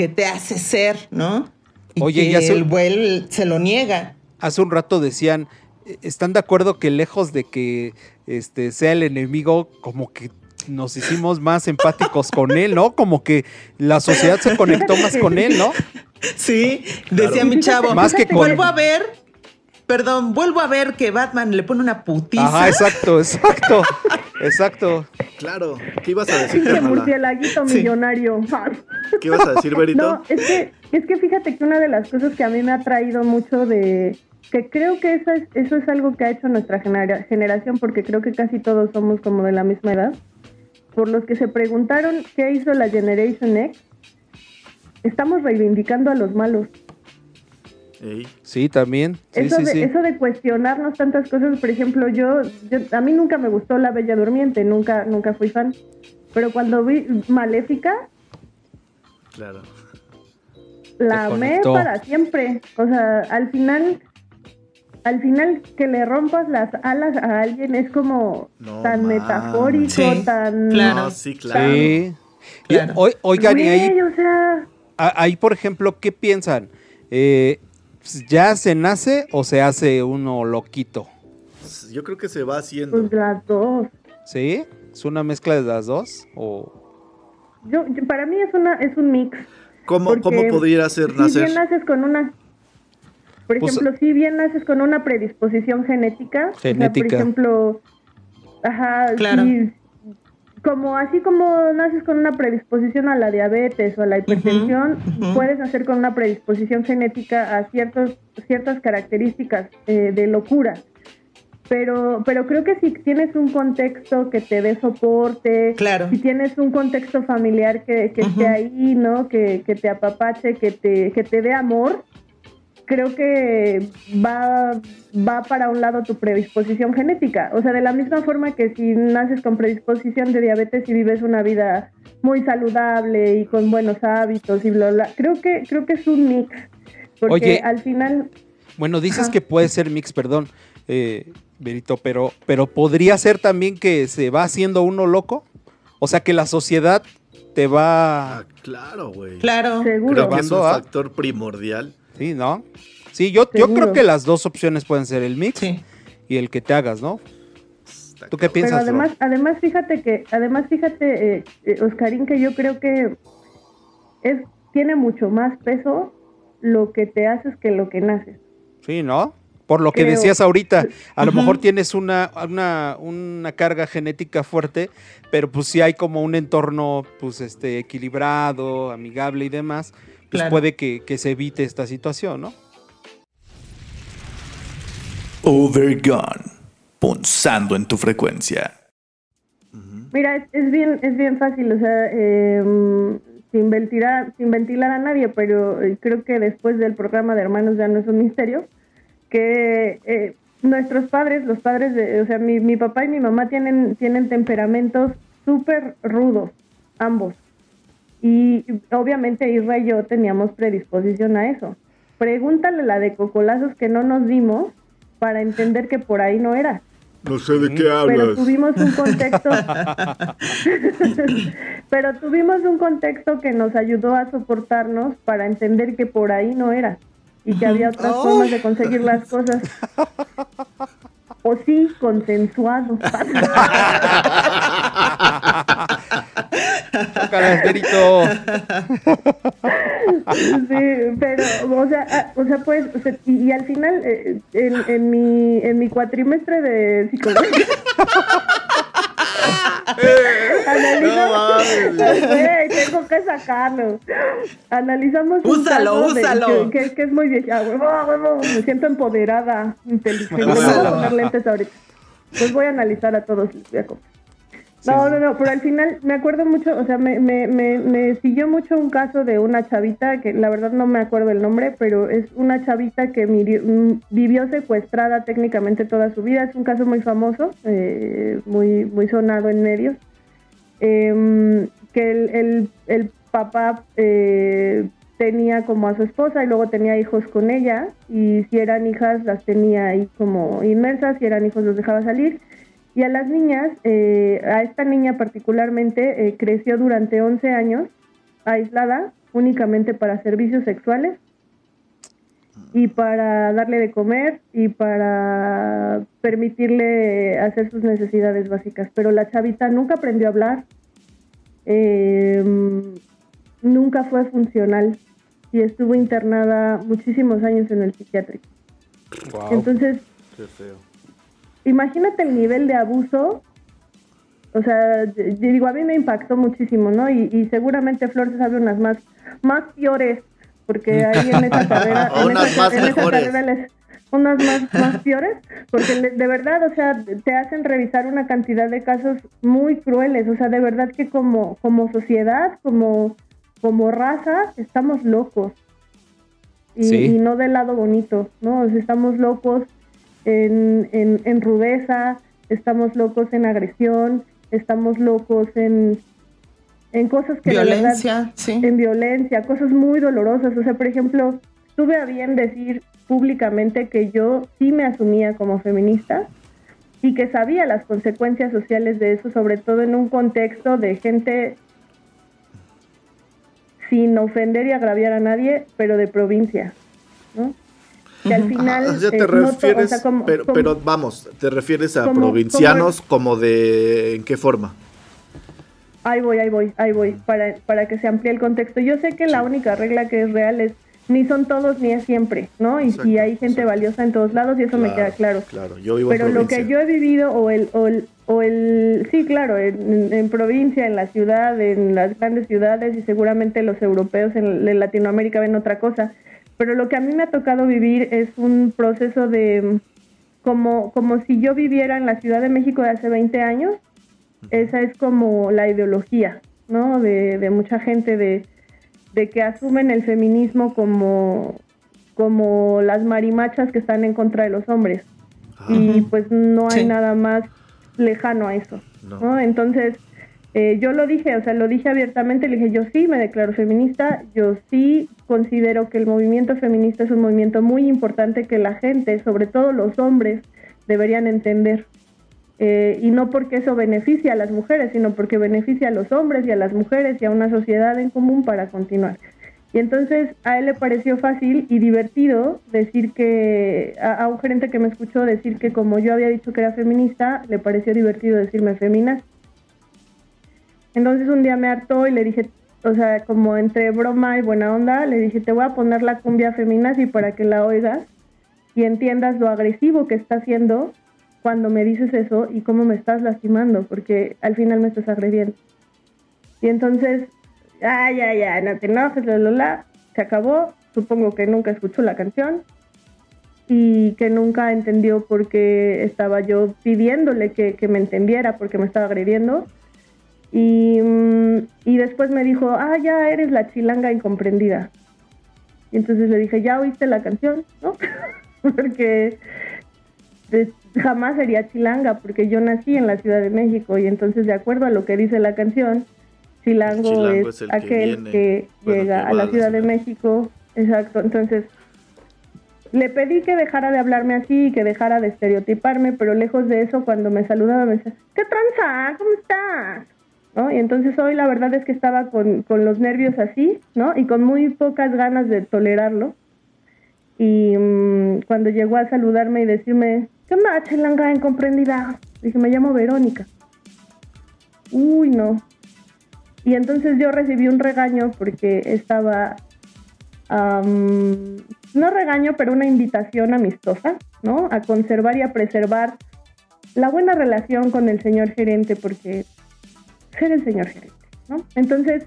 que te hace ser, ¿no? Y Oye, que ya se- el güey se lo niega. Hace un rato decían, eh, ¿están de acuerdo que lejos de que este, sea el enemigo, como que nos hicimos más empáticos con él, ¿no? Como que la sociedad se conectó más con él, ¿no? Sí, decía Claro. mi chavo. Más que con- Vuelvo a ver, perdón, vuelvo a ver que Batman le pone una putiza. Ajá, exacto, exacto, exacto. Claro. ¿Qué ibas a decir, carnala? murcielaguito Sí. millonario. ¿Qué ibas a decir, Berito? No, es que, es que fíjate que una de las cosas que a mí me ha traído mucho de que creo que eso es, eso es algo que ha hecho nuestra genera- generación, porque creo que casi todos somos como de la misma edad, por los que se preguntaron qué hizo la Generation X, estamos reivindicando a los malos. Ey, Sí, también. Sí, eso, sí, de, sí. eso de cuestionarnos tantas cosas, por ejemplo, yo, yo a mí nunca me gustó La Bella Durmiente, nunca, nunca fui fan, pero cuando vi Maléfica, claro. la amé para siempre. O sea, al final, al final que le rompas las alas a alguien es como No tan mames. metafórico, Sí, tan... claro. No, sí, claro. Sí. Y, Claro. oi- oigan, y ahí o sea, Ahí, por ejemplo, ¿qué piensan? Eh, ¿Ya se nace o se hace uno loquito? Yo creo que se va haciendo. pues las dos. ¿Sí? ¿Es una mezcla de las dos? ¿O Yo, yo- para mí es una es un mix. ¿Cómo, ¿Cómo podría ser Si nacer? bien naces con una... Por Pues- ejemplo, si bien naces con una predisposición genética, o sea, Genética. por ejemplo, ajá, Claro. si- como así como naces con una predisposición a la diabetes o a la hipertensión, puedes nacer con una predisposición genética a ciertos, ciertas características eh, de locura. Pero, pero creo que si tienes un contexto que te dé soporte, Claro. si tienes un contexto familiar que, que esté ahí, ¿no? Que, que te apapache, que te, que te dé amor, creo que va, va para un lado tu predisposición genética. O sea, de la misma forma que si naces con predisposición de diabetes y vives una vida muy saludable y con buenos hábitos y bla, bla, creo que, creo que es un mix. Porque Oye. al final, Bueno, dices Ajá. que puede ser mix, perdón, eh, Berito, pero, pero podría ser también que se va haciendo uno loco. O sea, que la sociedad te va... Ah, claro, güey. Claro. seguro. Creo que es un factor primordial. Sí, ¿no? Sí, yo, yo creo que las dos opciones pueden ser el mix Sí. y el que te hagas, ¿no? ¿Tú qué Pero piensas, Flor? además, además fíjate que, además fíjate, eh, eh, Oscarín, que yo creo que es tiene mucho más peso lo que te haces que lo que naces. Sí, ¿no? Por lo que Creo. decías ahorita, a lo mejor tienes una, una, una carga genética fuerte, pero pues si hay como un entorno pues este equilibrado, amigable y demás, pues Claro. puede que, que se evite esta situación, ¿no? Overgone. Punzando en tu frecuencia. Mira, es, es bien, es bien fácil, o sea, eh, sin ventilar, sin ventilar a nadie, pero eh, creo que después del programa de Hermanos ya no es un misterio, que eh, nuestros padres, los padres de, o sea, mi, mi papá y mi mamá tienen, tienen temperamentos súper rudos, ambos. Y obviamente Isra y yo teníamos predisposición a eso. Pregúntale la de cocolazos que no nos dimos para entender que por ahí no era. No sé de qué Pero tuvimos un contexto. pero tuvimos un contexto que nos ayudó a soportarnos para entender que por ahí no era. Y que había otras formas de conseguir las cosas. O sí, consensuado. Tócala, Esterito. Sí, pero, o sea, ah, o sea pues, o sea, y, y al final, eh, en, en mi, en mi cuatrimestre de psicología, analizamos, Güey, tengo que sacarlo. Analizamos Úsalo, úsalo. que, que- que es muy vieja, Ah, huevo, huevo, me siento empoderada, inteligente, me voy a poner lentes ahorita. Pues voy a analizar a todos, voy a. No, no, no, pero al final me acuerdo mucho, o sea, me, me, me, me siguió mucho un caso de una chavita, que la verdad no me acuerdo el nombre, pero es una chavita que mm, vivió secuestrada técnicamente toda su vida. Es un caso muy famoso, eh, muy, muy sonado en medios. Em, que el, el, el papá eh, tenía como a su esposa y luego tenía hijos con ella y si eran hijas las tenía ahí como inmersas, si eran hijos los dejaba salir. Y a las niñas, eh, a esta niña particularmente, eh, creció durante 11 años aislada únicamente para servicios sexuales y para darle de comer y para permitirle hacer sus necesidades básicas. Pero la chavita nunca aprendió a hablar, eh, nunca fue funcional y estuvo internada muchísimos años en el psiquiátrico. Entonces, Qué feo. Imagínate el nivel de abuso. O sea, yo digo, a mí me impactó muchísimo, ¿no? Y, y seguramente Flor se sabe unas más, más peores, porque ahí en esa carrera, en Unas esa, más en esa carrera les, unas más, más peores, porque le- de verdad, o sea, te hacen revisar una cantidad de casos muy crueles, o sea, de verdad que como, como sociedad, como, como raza, estamos locos. Y, Sí. y no del lado bonito, ¿no? O sea, estamos locos en, en, en rudeza, estamos locos en agresión, estamos locos en, en cosas que verdad- Violencia, sí. en violencia, cosas muy dolorosas. O sea, por ejemplo, tuve a bien decir públicamente que yo sí me asumía como feminista y que sabía las consecuencias sociales de eso, sobre todo en un contexto de gente sin ofender y agraviar a nadie, pero de provincia, ¿no? Que al final... Ah, ya te eh, no to- o refieres, sea, como- pero, como- pero vamos, te refieres a como- provincianos como de en qué forma. Ahí voy, ahí voy, ahí voy, para, para que se amplíe el contexto. Yo sé que la única regla que es real es ni son todos ni es siempre, ¿no? Y, Exacto, y hay gente exacto. valiosa en todos lados y eso me queda claro. Claro, yo vivo Pero en lo que yo he vivido, o el, o el, o el sí, claro, en provincia, en la ciudad, en las grandes ciudades y seguramente los europeos en, en Latinoamérica ven otra cosa. Pero lo que a mí me ha tocado vivir es un proceso de como, como si yo viviera en la Ciudad de México de hace 20 años. Esa es como la ideología, ¿no? De, de mucha gente de, de que asumen el feminismo como, como las marimachas que están en contra de los hombres y pues no hay Sí. nada más lejano a eso, No. ¿no? Entonces, eh, yo lo dije, o sea, lo dije abiertamente, le dije, yo sí me declaro feminista, yo sí considero que el movimiento feminista es un movimiento muy importante que la gente, sobre todo los hombres, deberían entender. Eh, y no porque eso beneficia a las mujeres, sino porque beneficia a los hombres y a las mujeres y a una sociedad en común para continuar. Y entonces a él le pareció fácil y divertido decir que, a, a, un gerente que me escuchó decir que como yo había dicho que era feminista, le pareció divertido decirme feminaz. Entonces un día me hartó y le dije, o sea, como entre broma y buena onda, le dije, te voy a poner la cumbia feminazi para que la oigas y entiendas lo agresivo que está haciendo cuando me dices eso y cómo me estás lastimando, porque al final me estás agrediendo. Y entonces, ay, ya, ya, no te enojes, la, la, la, se acabó. Supongo que nunca escuchó la canción y que nunca entendió por qué estaba yo pidiéndole que, que me entendiera porque me estaba agrediendo. Y, y, después me dijo, ah, ya eres la chilanga incomprendida. Y entonces le dije, ¿ya oíste la canción? ¿No? porque jamás sería chilanga, porque yo nací en la Ciudad de México y entonces de acuerdo a lo que dice la canción, chilango, chilango es, es aquel que, que bueno, llega que a la Ciudad de México. Exacto, entonces le pedí que dejara de hablarme así y que dejara de estereotiparme, pero lejos de eso, cuando me saludaba me decía, ¿qué tranza? ¿Cómo estás? ¿No? Y entonces hoy la verdad es que estaba con, con los nervios así, ¿no? Y con muy pocas ganas de tolerarlo. Y um, cuando llegó a saludarme y decirme, ¿qué onda, chelanga incomprendida? Dije, me llamo Verónica. Uy, no. Y entonces yo recibí un regaño porque estaba, um, no regaño, pero una invitación amistosa, ¿no? A conservar y a preservar la buena relación con el señor gerente, porque ser el señor gerente, ¿no? Entonces,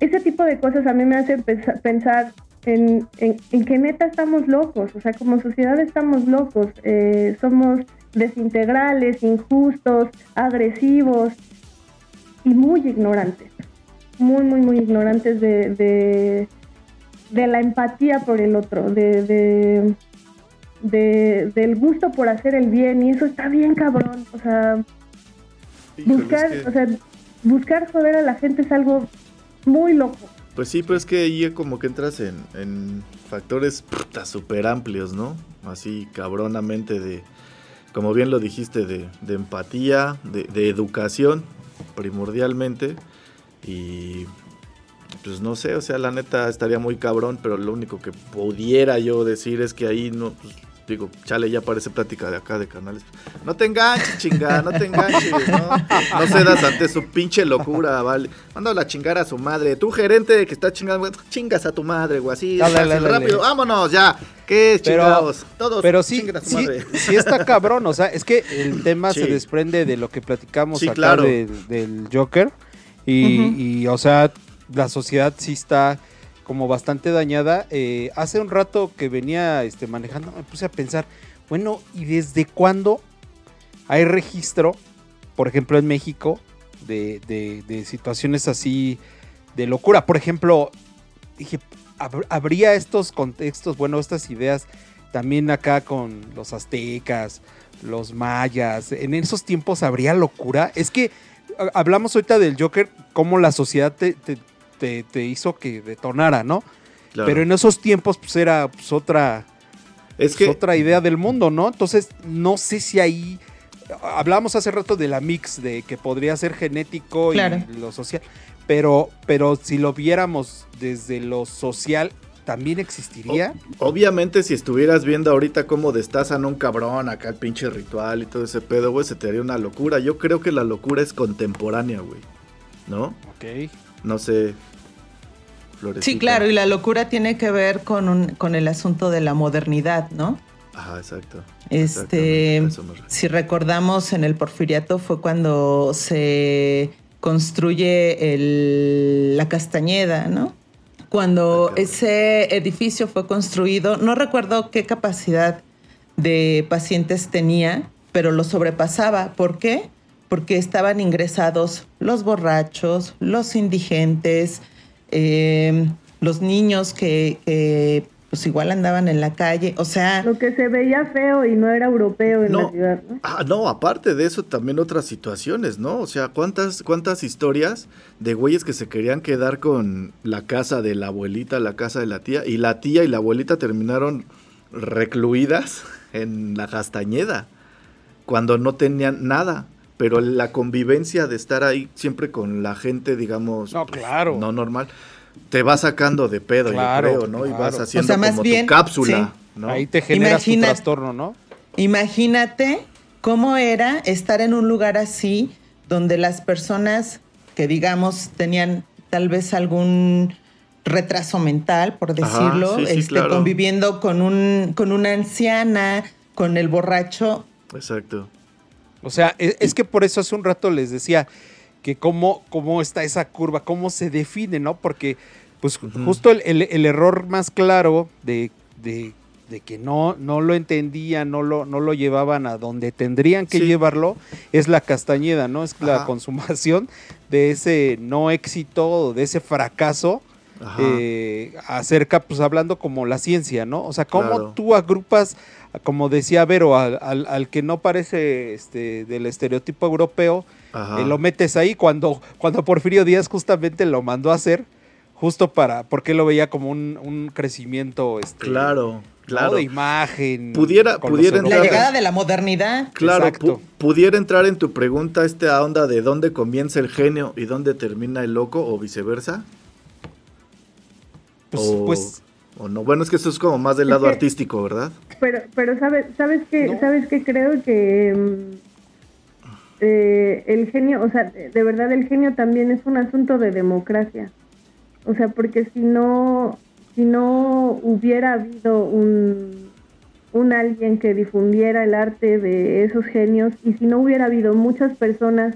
ese tipo de cosas a mí me hace pensar en, en, en, que neta estamos locos, o sea, como sociedad estamos locos, eh, somos desintegrales, injustos, agresivos y muy ignorantes, muy, muy, muy ignorantes de, de, de la empatía por el otro, de, de, de, del gusto por hacer el bien, y eso está bien cabrón, o sea, Híjole, buscar, es que... o sea, buscar joder a la gente es algo muy loco. Pues sí, pero es que ahí como que entras en, en factores súper amplios, ¿no? Así cabronamente de, como bien lo dijiste, de, de empatía, de, de, educación, primordialmente. Y pues no sé, o sea, la neta estaría muy cabrón, pero lo único que pudiera yo decir es que ahí no, pues, digo, chale, ya parece plática de acá de canales. No te enganches, chingada, no te enganches, ¿no? No cedas ante su pinche locura, ¿vale? Mándalo a chingar a su madre. Tu gerente que está chingando, chingas a tu madre, güey, así, dale, dale, dale, rápido, vámonos, ya. ¿Qué es chingados? Todos pero sí, sí, sí, está cabrón, o sea, es que el tema sí. se desprende de lo que platicamos sí, acá claro. de, del Joker. Y, uh -huh. y, o sea, la sociedad sí está como bastante dañada. Eh, hace un rato que venía este, manejando, me puse a pensar, bueno, ¿y desde cuándo hay registro, por ejemplo, en México, de, de, de situaciones así de locura? Por ejemplo, dije, ¿habría estos contextos, bueno, estas ideas también acá con los aztecas, los mayas? ¿En esos tiempos habría locura? Es que hablamos ahorita del Joker, cómo la sociedad te, te, te, te hizo que detonara, ¿no? Claro. Pero en esos tiempos pues era pues, otra, es que... Pues, otra idea del mundo, ¿no? Entonces no sé si ahí... Hablábamos hace rato de la mix, de que podría ser genético claro. y lo social, pero, pero si lo viéramos desde lo social, ¿también existiría? O, obviamente, si estuvieras viendo ahorita cómo destazan a un cabrón, acá el pinche ritual y todo ese pedo, güey, se te haría una locura. Yo creo que la locura es contemporánea, güey. ¿No? Ok. No sé, Florecita. Sí, claro, y la locura tiene que ver con, un, con el asunto de la modernidad, ¿no? Ajá, exacto. Este, si recordamos en el Porfiriato fue cuando se construye el, la Castañeda, ¿no? Cuando ese edificio fue construido, no recuerdo qué capacidad de pacientes tenía, pero lo sobrepasaba. ¿Por qué? Porque estaban ingresados los borrachos, los indigentes, eh, los niños que, que, pues igual andaban en la calle, o sea... Lo que se veía feo y no era europeo en no, la ciudad, ¿no? Ah, no, aparte de eso también otras situaciones, ¿no? O sea, ¿cuántas, cuántas historias de güeyes que se querían quedar con la casa de la abuelita, la casa de la tía, y la tía y la abuelita terminaron recluidas en la castañeda, cuando no tenían nada pero la convivencia de estar ahí siempre con la gente, digamos, no, claro. no normal, te va sacando de pedo, Claro, yo creo, ¿no? Y vas O haciendo sea, más como bien, tu cápsula, ¿no? Ahí te generas Imagina- tu trastorno, ¿no? Imagínate cómo era estar en un lugar así donde las personas que digamos tenían tal vez algún retraso mental, por Ajá, decirlo, sí, sí, este, claro. conviviendo con un con una anciana, con el borracho, Exacto. O sea, e- es, que por eso hace un rato les decía que cómo, cómo está esa curva, cómo se define, ¿no? Porque, pues, justo el, el- el error más claro de, de- de que no, no lo entendían, no lo, no lo llevaban a donde tendrían que Sí. llevarlo, es la castañeda, ¿no? Es la Ajá. consumación de ese no éxito, de ese fracaso. Eh, acerca, pues hablando como la ciencia, ¿no? O sea, cómo Claro. tú agrupas, como decía Vero, al, al- al que no parece este, del estereotipo europeo, eh, lo metes ahí cuando, cuando Porfirio Díaz justamente lo mandó a hacer, justo para, porque lo veía como un, un crecimiento este, Claro, claro. de imagen. Pudiera- pudiera la Claro. llegada de la modernidad. Claro, pu- pudiera entrar en tu pregunta esta onda de dónde comienza el genio y dónde termina el loco o viceversa. Pues, o, pues, o no. Bueno, es que eso es como más del lado Es que- artístico, ¿verdad? Pero, pero sabes, sabes que, No. sabes que creo que mm, eh, el genio, o sea, de verdad el genio también es un asunto de democracia. O sea, porque si no, si no hubiera habido un, un alguien que difundiera el arte de esos genios y si no hubiera habido muchas personas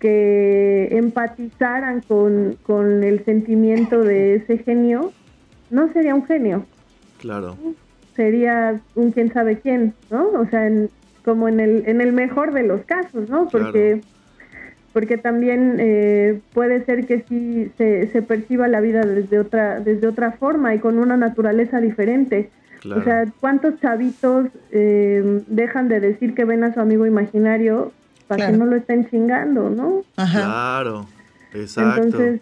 que empatizaran con, con el sentimiento de ese genio, no sería un genio Claro. sería un quién sabe quién, ¿no? O sea, en- como en el, en el mejor de los casos, ¿no? Porque, porque también eh, puede ser que sí se, se perciba la vida desde otra, desde otra forma y con una naturaleza diferente. Claro. O sea, ¿cuántos chavitos eh, dejan de decir que ven a su amigo imaginario para Claro. que no lo estén chingando, ¿no? Ajá. Claro. Exacto. Entonces,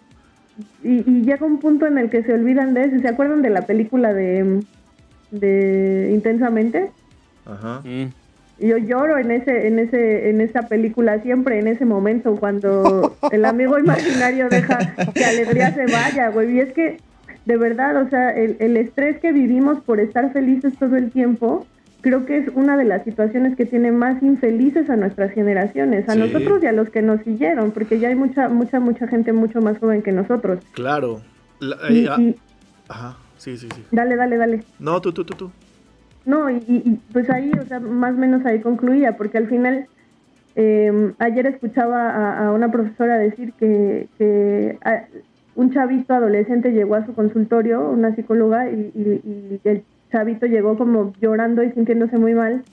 y, y llega un punto en el que se olvidan de eso. ¿Se acuerdan de la película de, de Intensamente? Ajá. mm, Yo lloro en ese, en ese, en esa película siempre, en ese momento, cuando el amigo imaginario deja que alegría se vaya, güey. Y es que, de verdad, o sea, el, el estrés que vivimos por estar felices todo el tiempo, creo que es una de las situaciones que tiene más infelices a nuestras generaciones, a Sí. nosotros y a los que nos siguieron, porque ya hay mucha, mucha, mucha gente mucho más joven que nosotros. Claro. La- Y, eh, ah, y- Ajá. Sí, sí, sí. dale, dale, dale. No, tú, tú, tú, tú. No, y, y- y, pues ahí, o sea, más o menos ahí concluía, porque al final, eh, ayer escuchaba a, a una profesora decir que, que a- un chavito adolescente llegó a su consultorio, una psicóloga, y, y- y el chavito llegó como llorando y sintiéndose muy mal,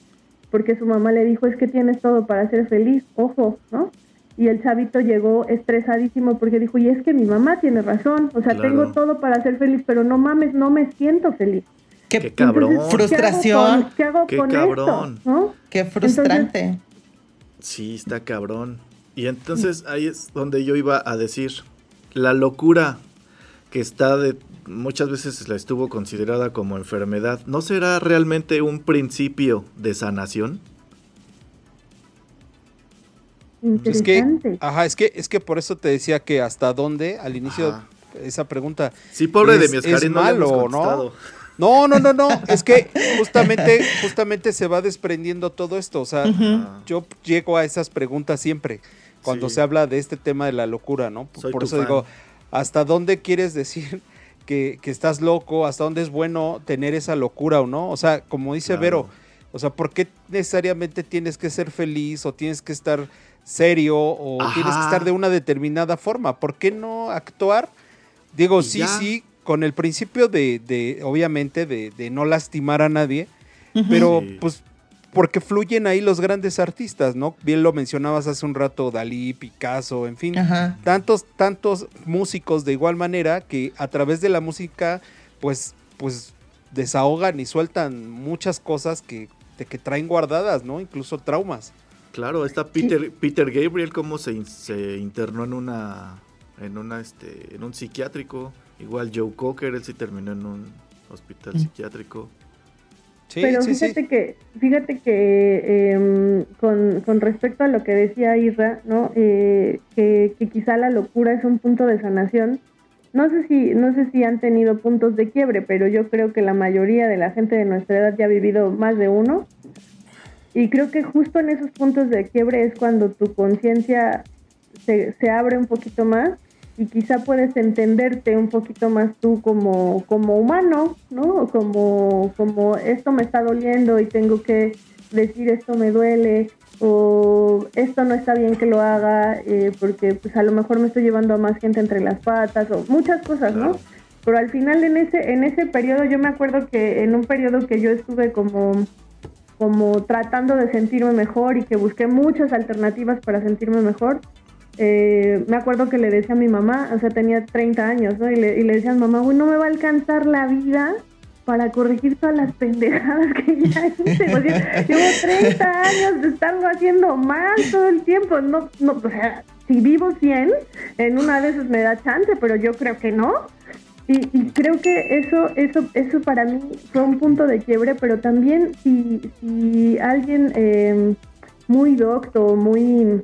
porque su mamá le dijo, es que tienes todo para ser feliz, ojo, ¿no? Y el chavito llegó estresadísimo porque dijo, y es que mi mamá tiene razón, o sea, Claro. tengo todo para ser feliz, pero no mames, no me siento feliz. Qué, cabrón. Entonces, Frustración. ¿Qué hago con, Qué qué hago con cabrón. esto? ¿no? qué frustrante. Sí, está cabrón. Y entonces ahí es donde yo iba a decir, la locura que está de muchas veces la estuvo considerada como enfermedad, ¿no será realmente un principio de sanación? es que, Interesante. ajá, es que, es que por eso te decía que hasta dónde, al inicio, Ajá. esa pregunta, Sí, pobre Es- de mi es Oscarín, no le hemos malo, ¿no? No, no, no, no. Es que justamente, justamente se va desprendiendo todo esto. O sea, yo llego a esas preguntas siempre cuando Sí. se habla de este tema de la locura, ¿no? Por, Soy por tu eso fan. digo, ¿hasta dónde quieres decir que, que estás loco? ¿Hasta dónde es bueno tener esa locura o no? O sea, como dice Claro. Vero, o sea, ¿por qué necesariamente tienes que ser feliz o tienes que estar serio o tienes que estar de una determinada forma? ¿Por qué no actuar? Digo, sí, ya. sí, con el principio de, de obviamente, de, de no lastimar a nadie, pero Sí. pues porque fluyen ahí los grandes artistas, ¿no? Bien lo mencionabas hace un rato, Dalí, Picasso, en fin, Ajá. tantos, tantos músicos de igual manera que a través de la música, pues, pues desahogan y sueltan muchas cosas que, de que traen guardadas, ¿no? Incluso traumas. Claro, está Peter, Peter Gabriel, cómo se, in- se internó en una, en una, este, en un psiquiátrico. Igual Joe Cocker, él sí terminó en un hospital Mm. psiquiátrico. Sí, Pero sí, sí. fíjate que, fíjate que em, con, con respecto a lo que decía Irra, ¿no? Eh, que, que quizá la locura es un punto de sanación. no sé si, no sé si han tenido puntos de quiebre, pero yo creo que la mayoría de la gente de nuestra edad ya ha vivido más de uno. Y creo que justo en esos puntos de quiebre es cuando tu conciencia se, se abre un poquito más y quizá puedes entenderte un poquito más tú como, como humano, ¿no? Como, como esto me está doliendo y tengo que decir esto me duele o esto no está bien que lo haga eh, porque pues a lo mejor me estoy llevando a más gente entre las patas o muchas cosas, ¿no? Pero al final en ese, en ese periodo yo me acuerdo que en un periodo que yo estuve como como tratando de sentirme mejor y que busqué muchas alternativas para sentirme mejor, eh, me acuerdo que le decía a mi mamá, o sea, tenía 30 años, ¿no? Y le, y le decía mamá, güey, no me va a alcanzar la vida para corregir todas las pendejadas que ya hice. O sea, llevo 30 años de estarlo haciendo mal todo el tiempo. No, no, o sea, si vivo 100, en una de esas me da chance, pero yo creo que no. Y, y creo que eso, eso, eso para mí fue un punto de quiebre, pero también si, si alguien eh, muy docto, muy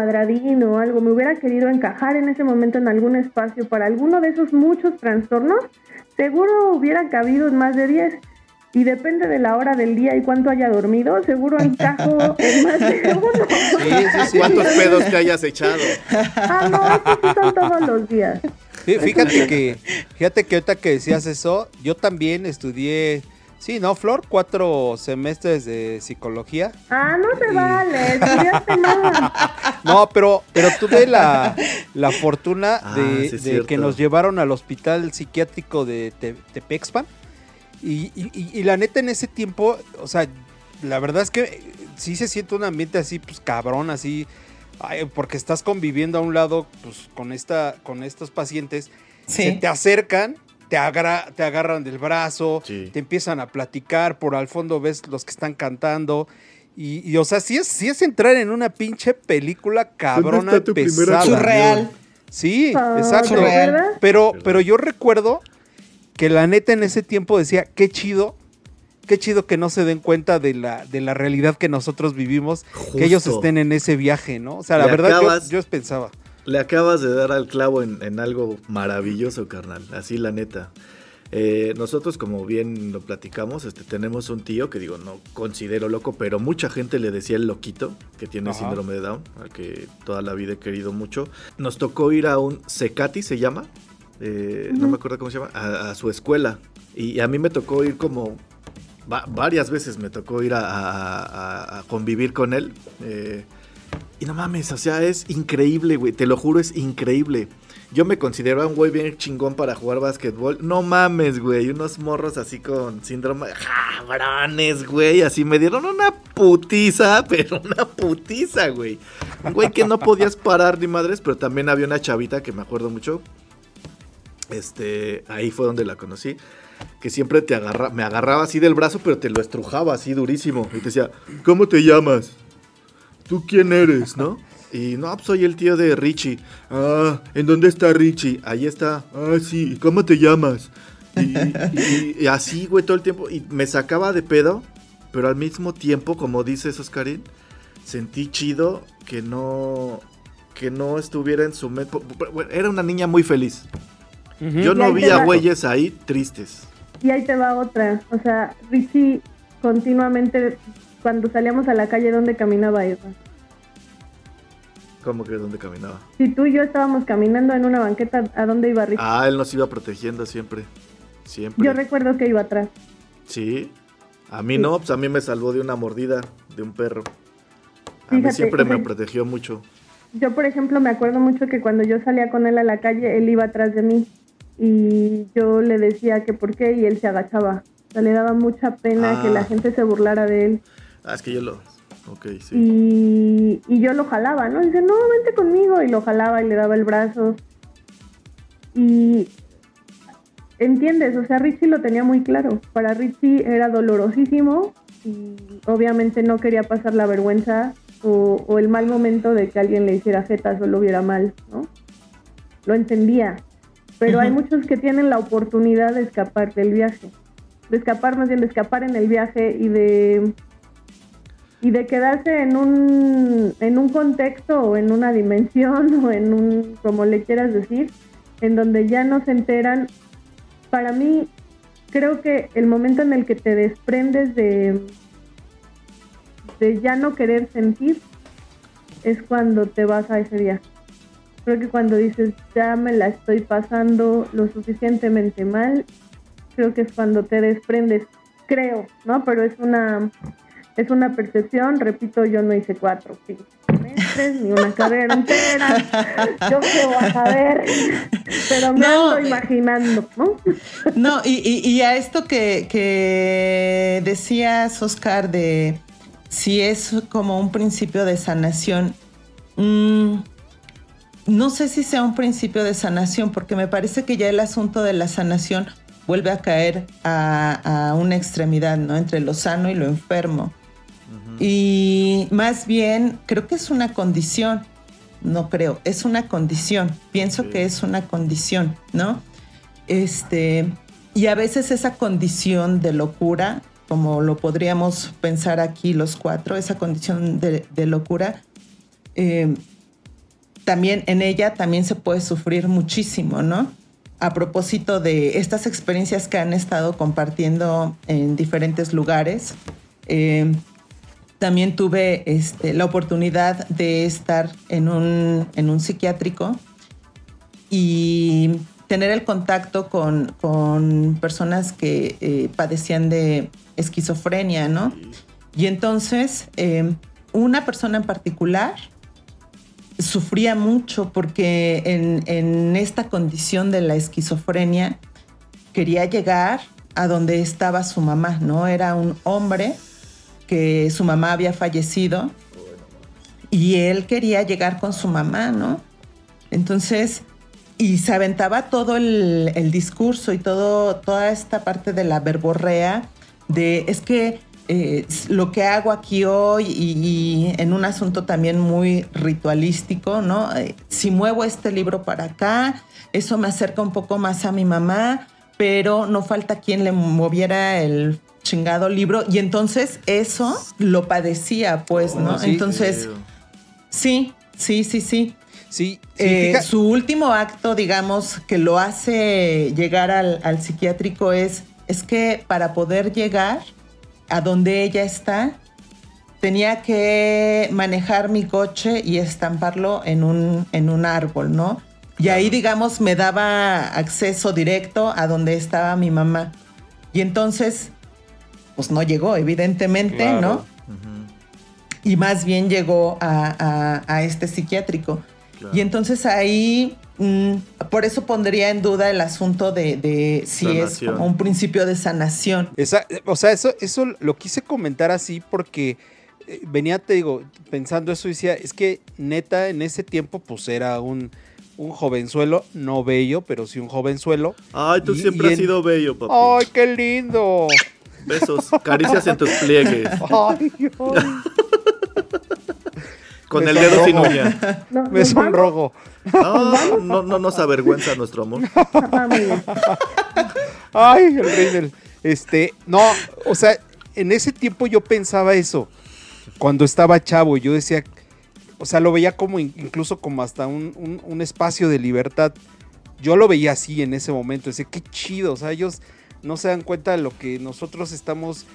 cuadradín o algo me hubiera querido encajar en ese momento en algún espacio para alguno de esos muchos trastornos, seguro hubiera cabido en más de 10. Y depende de la hora del día y cuánto haya dormido, seguro encajo en más de uno. Sí, sí, sí. ¿Cuántos pedos que hayas echado? Ah, no, sí son todos los días. Fí- Fíjate que, fíjate que ahorita que decías eso, yo también estudié, sí, ¿no, Flor? Cuatro semestres de psicología. Ah, no se Y- vale, nada. No, pero, pero tuve la, la fortuna Ah, de, sí que nos llevaron al hospital psiquiátrico de Te- Tepexpan. Y, y- y- y la neta en ese tiempo, o sea, la verdad es que sí se siente un ambiente así, pues cabrón, así, ay, porque estás conviviendo a un lado, pues con esta, con estos pacientes, se Sí. te acercan, te, agra- te agarran del brazo, Sí. te empiezan a platicar, por al fondo ves los que están cantando. Y, y, o sea, sí es, sí es entrar en una pinche película cabrona está tu primera pesada. Surreal. Sí, Ah, exacto. Pero, pero yo recuerdo que la neta en ese tiempo decía, qué chido, qué chido que no se den cuenta de la, de la realidad que nosotros vivimos, que ellos estén en ese viaje, ¿no? O sea, la Le verdad yo, yo pensaba. Le acabas de dar al clavo en, en algo maravilloso, carnal. Así la neta. Eh, nosotros, como bien lo platicamos, este, tenemos un tío que digo, no considero loco, pero mucha gente le decía el loquito, que tiene Ajá. síndrome de Down, al que toda la vida he querido mucho. Nos tocó ir a un Secati, se llama, eh, no me acuerdo cómo se llama, a, a su escuela. Y a mí me tocó ir como va- varias veces, me tocó ir a, a- a- a convivir con él. eh, y no mames, o sea, es increíble, güey. Te lo juro, es increíble. Yo me consideraba un güey bien chingón para jugar básquetbol. No mames, güey. Unos morros así con síndrome de cabrones, güey. Así me dieron una putiza, pero una putiza, güey. Un güey que no podías parar ni madres, pero también había una chavita que me acuerdo mucho. Este, ahí fue donde la conocí. Que siempre te agarra, me agarraba así del brazo, pero te lo estrujaba así durísimo. Y te decía, ¿cómo te llamas? ¿Tú quién eres, no? Y no, pues soy el tío de Richie. Ah, ¿en dónde está Richie? Ahí está. Ah, sí, ¿y cómo te llamas? Y, y- y así, güey, todo el tiempo. Y me sacaba de pedo, pero al mismo tiempo, como dices, Oscarín, sentí chido que no, que no estuviera en su mente. Era una niña muy feliz. Yo no vi a güeyes ahí tristes. Y ahí te va otra. O sea, Richie continuamente, cuando salíamos a la calle, ¿dónde caminaba Eva? ¿Cómo que dónde caminaba? Si tú y yo estábamos caminando en una banqueta, ¿a dónde iba Richie? Ah, él nos iba protegiendo siempre. Siempre. yo recuerdo que iba atrás. Sí. A mí no, pues a mí me salvó de una mordida de un perro. A mí Fíjate, siempre o sea, me protegió mucho. Yo, por ejemplo, me acuerdo mucho que cuando yo salía con él a la calle, él iba atrás de mí y yo le decía que por qué y él se agachaba. O sea, le daba mucha pena Ah. que la gente se burlara de él. Ah, es que yo lo. Ok, sí. Y, y yo lo jalaba, ¿no? dice, no, vente conmigo. Y lo jalaba y le daba el brazo. Y entiendes, o sea, Richie lo tenía muy claro. Para Richie era dolorosísimo y obviamente no quería pasar la vergüenza o, o el mal momento de que alguien le hiciera jetas o lo viera mal, ¿no? Lo entendía. Pero hay muchos que tienen la oportunidad de escapar del viaje. De escapar, más bien de escapar en el viaje y de y de quedarse en un, en un contexto o en una dimensión o en un, como le quieras decir, en donde ya no se enteran. Para mí, creo que el momento en el que te desprendes de, de ya no querer sentir es cuando te vas a ese viaje. Creo que cuando dices ya me la estoy pasando lo suficientemente mal, creo que es cuando te desprendes. Creo, ¿no? Pero es una es una percepción, repito, yo no hice cuatro semestres ni una carrera entera. Yo qué voy a saber, pero me No. ando imaginando, ¿no? No, y, y- y a esto que, que decías, Oscar, de si es como un principio de sanación, mm, no sé si sea un principio de sanación, porque me parece que ya el asunto de la sanación vuelve a caer a, a una extremidad, ¿no? Entre lo sano y lo enfermo. Y más bien, creo que es una condición. No creo, es una condición. Pienso Sí. que es una condición, ¿no? Este, y a veces esa condición de locura, como lo podríamos pensar aquí los cuatro, esa condición de, de locura, eh, también en ella también se puede sufrir muchísimo, ¿no? A propósito de estas experiencias que han estado compartiendo en diferentes lugares, eh, también tuve este, la oportunidad de estar en un, en un psiquiátrico y tener el contacto con, con personas que eh, padecían de esquizofrenia, ¿no? Y entonces, eh, una persona en particular sufría mucho porque en, en esta condición de la esquizofrenia quería llegar a donde estaba su mamá, ¿no? Era un hombre que su mamá había fallecido y él quería llegar con su mamá, ¿no? Entonces, y se aventaba todo el, discurso y todo, toda esta parte de la verborrea de es que eh, lo que hago aquí hoy y, y en un asunto también muy ritualístico, ¿no? Eh, si muevo este libro para acá, eso me acerca un poco más a mi mamá, pero no falta quien le moviera el chingado libro y entonces eso lo padecía, pues, ¿no? sí. entonces, sí, sí, sí, sí. Sí, sí, Eh, su último acto, digamos, que lo hace llegar al, al psiquiátrico es, es que para poder llegar a donde ella está, tenía que manejar mi coche y estamparlo en un, en un árbol, ¿no? Y ahí, digamos, me daba acceso directo a donde estaba mi mamá. Y entonces, pues no llegó, evidentemente, Claro. ¿no? Y más bien llegó a, a- a este psiquiátrico. claro. Y entonces ahí, mm, por eso pondría en duda el asunto de, de si es como un principio de sanación. Esa- o sea, eso, eso lo quise comentar así porque eh, venía, te digo, pensando eso y decía, es que neta en ese tiempo pues era un, un jovenzuelo, no bello, pero sí un jovenzuelo. Ay, tú Y- siempre y has en- sido bello, papi. ¡Ay, qué lindo! Besos, caricias en tus pliegues. ¡Ay! Con Me el dedo sin uña. No, Me sonrojo. Ah, no, no nos avergüenza nuestro amor. Ah. ¡Ay, el rey del... Este, no, o sea, en ese tiempo yo pensaba eso. Cuando estaba chavo, yo decía, o sea, lo veía como in- incluso como hasta un, un- un espacio de libertad. Yo lo veía así en ese momento. Decía, qué chido. O sea, ellos no se dan cuenta de lo que nosotros estamos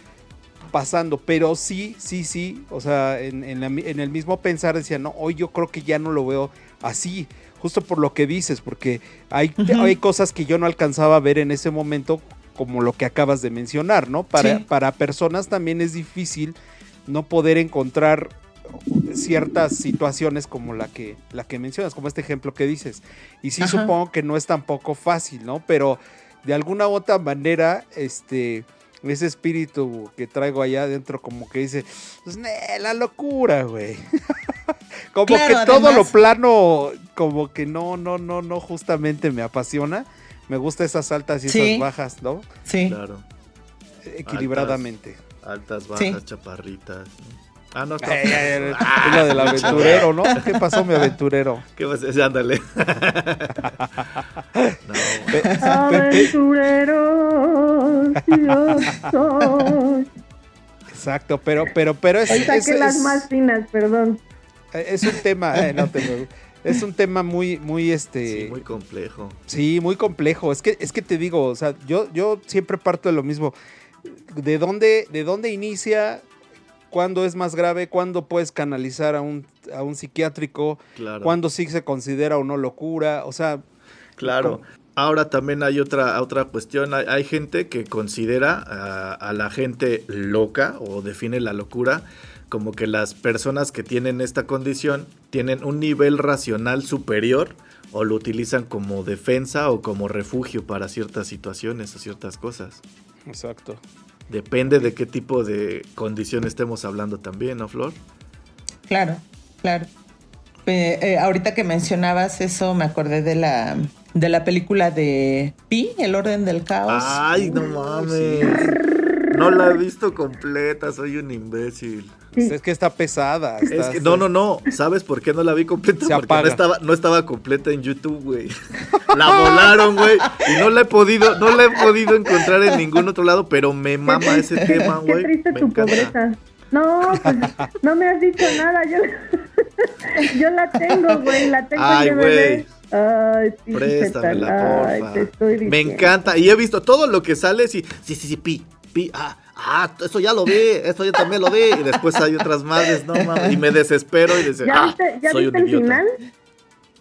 pasando. Pero sí, sí, sí. O sea, en, en la en el mismo pensar decía, no, hoy yo creo que ya no lo veo así. Justo por lo que dices, porque hay, hay cosas que yo no alcanzaba a ver en ese momento, como lo que acabas de mencionar, ¿no? Para, Sí. para personas también es difícil no poder encontrar ciertas situaciones como la que, la que mencionas, como este ejemplo que dices. Y sí Ajá. supongo que no es tampoco fácil, ¿no? Pero de alguna u otra manera, este, ese espíritu que traigo allá adentro como que dice, pues, "Nee, la locura, güey. como Claro, que todo lo plano, como que no, no, no, no, justamente me apasiona. Me gusta esas altas y Sí. esas bajas, ¿no? Sí. Claro. Equilibradamente. Altas, bajas, chaparritas. ¿no? Ah, no, está. Ay, es la del aventurero, ¿no? ¿Qué pasó, mi aventurero? ¿Qué decir? Ándale. no. Aventurero, yo soy. Exacto, pero, pero, pero es, Hoy es, saqué las es- más finas, perdón. es un tema, eh, no te es un tema muy, muy este. Sí, muy complejo. Sí, muy complejo. Es que, es que te digo, o sea, yo, yo siempre parto de lo mismo. ¿De dónde, de dónde inicia? ¿Cuándo es más grave? ¿Cuándo puedes canalizar a un, a un psiquiátrico? Claro. ¿Cuándo sí se considera o no locura? O sea, Claro. Ahora también hay otra, otra cuestión. Hay, hay gente que considera a, a la gente loca o define la locura como que las personas que tienen esta condición tienen un nivel racional superior o lo utilizan como defensa o como refugio para ciertas situaciones o ciertas cosas. exacto. Depende de qué tipo de condición estemos hablando también, ¿no, Flor? Claro, claro. Eh, eh, ahorita que mencionabas eso, me acordé de la, de la película de Pi, El Orden del Caos. Ay, no mames. No la he visto completa, soy un imbécil. Es que está pesada. Es está- que, no, no, no. ¿Sabes por qué no la vi completa? Se Porque no estaba, no estaba completa en YouTube, güey. La volaron, güey. Y no la he podido, no la he podido encontrar en ningún otro lado, pero me mama ese tema, Qué güey. triste Me tu encanta. pobreza. No, pues no me has dicho nada. Yo, yo la tengo, güey. La tengo Ay, en DVD. Ay, sí, Préstamela, Chetal, ay, porfa. te estoy Me diciendo. encanta. Y he visto todo lo que sale. Sí, sí, sí, sí, pi, pi. Ah, ah, eso ya lo vi. Eso yo también lo vi. Y después hay otras madres, no mames. Y me desespero y dice, ¿Ya ah, viste, ya soy viste un el idiota. final?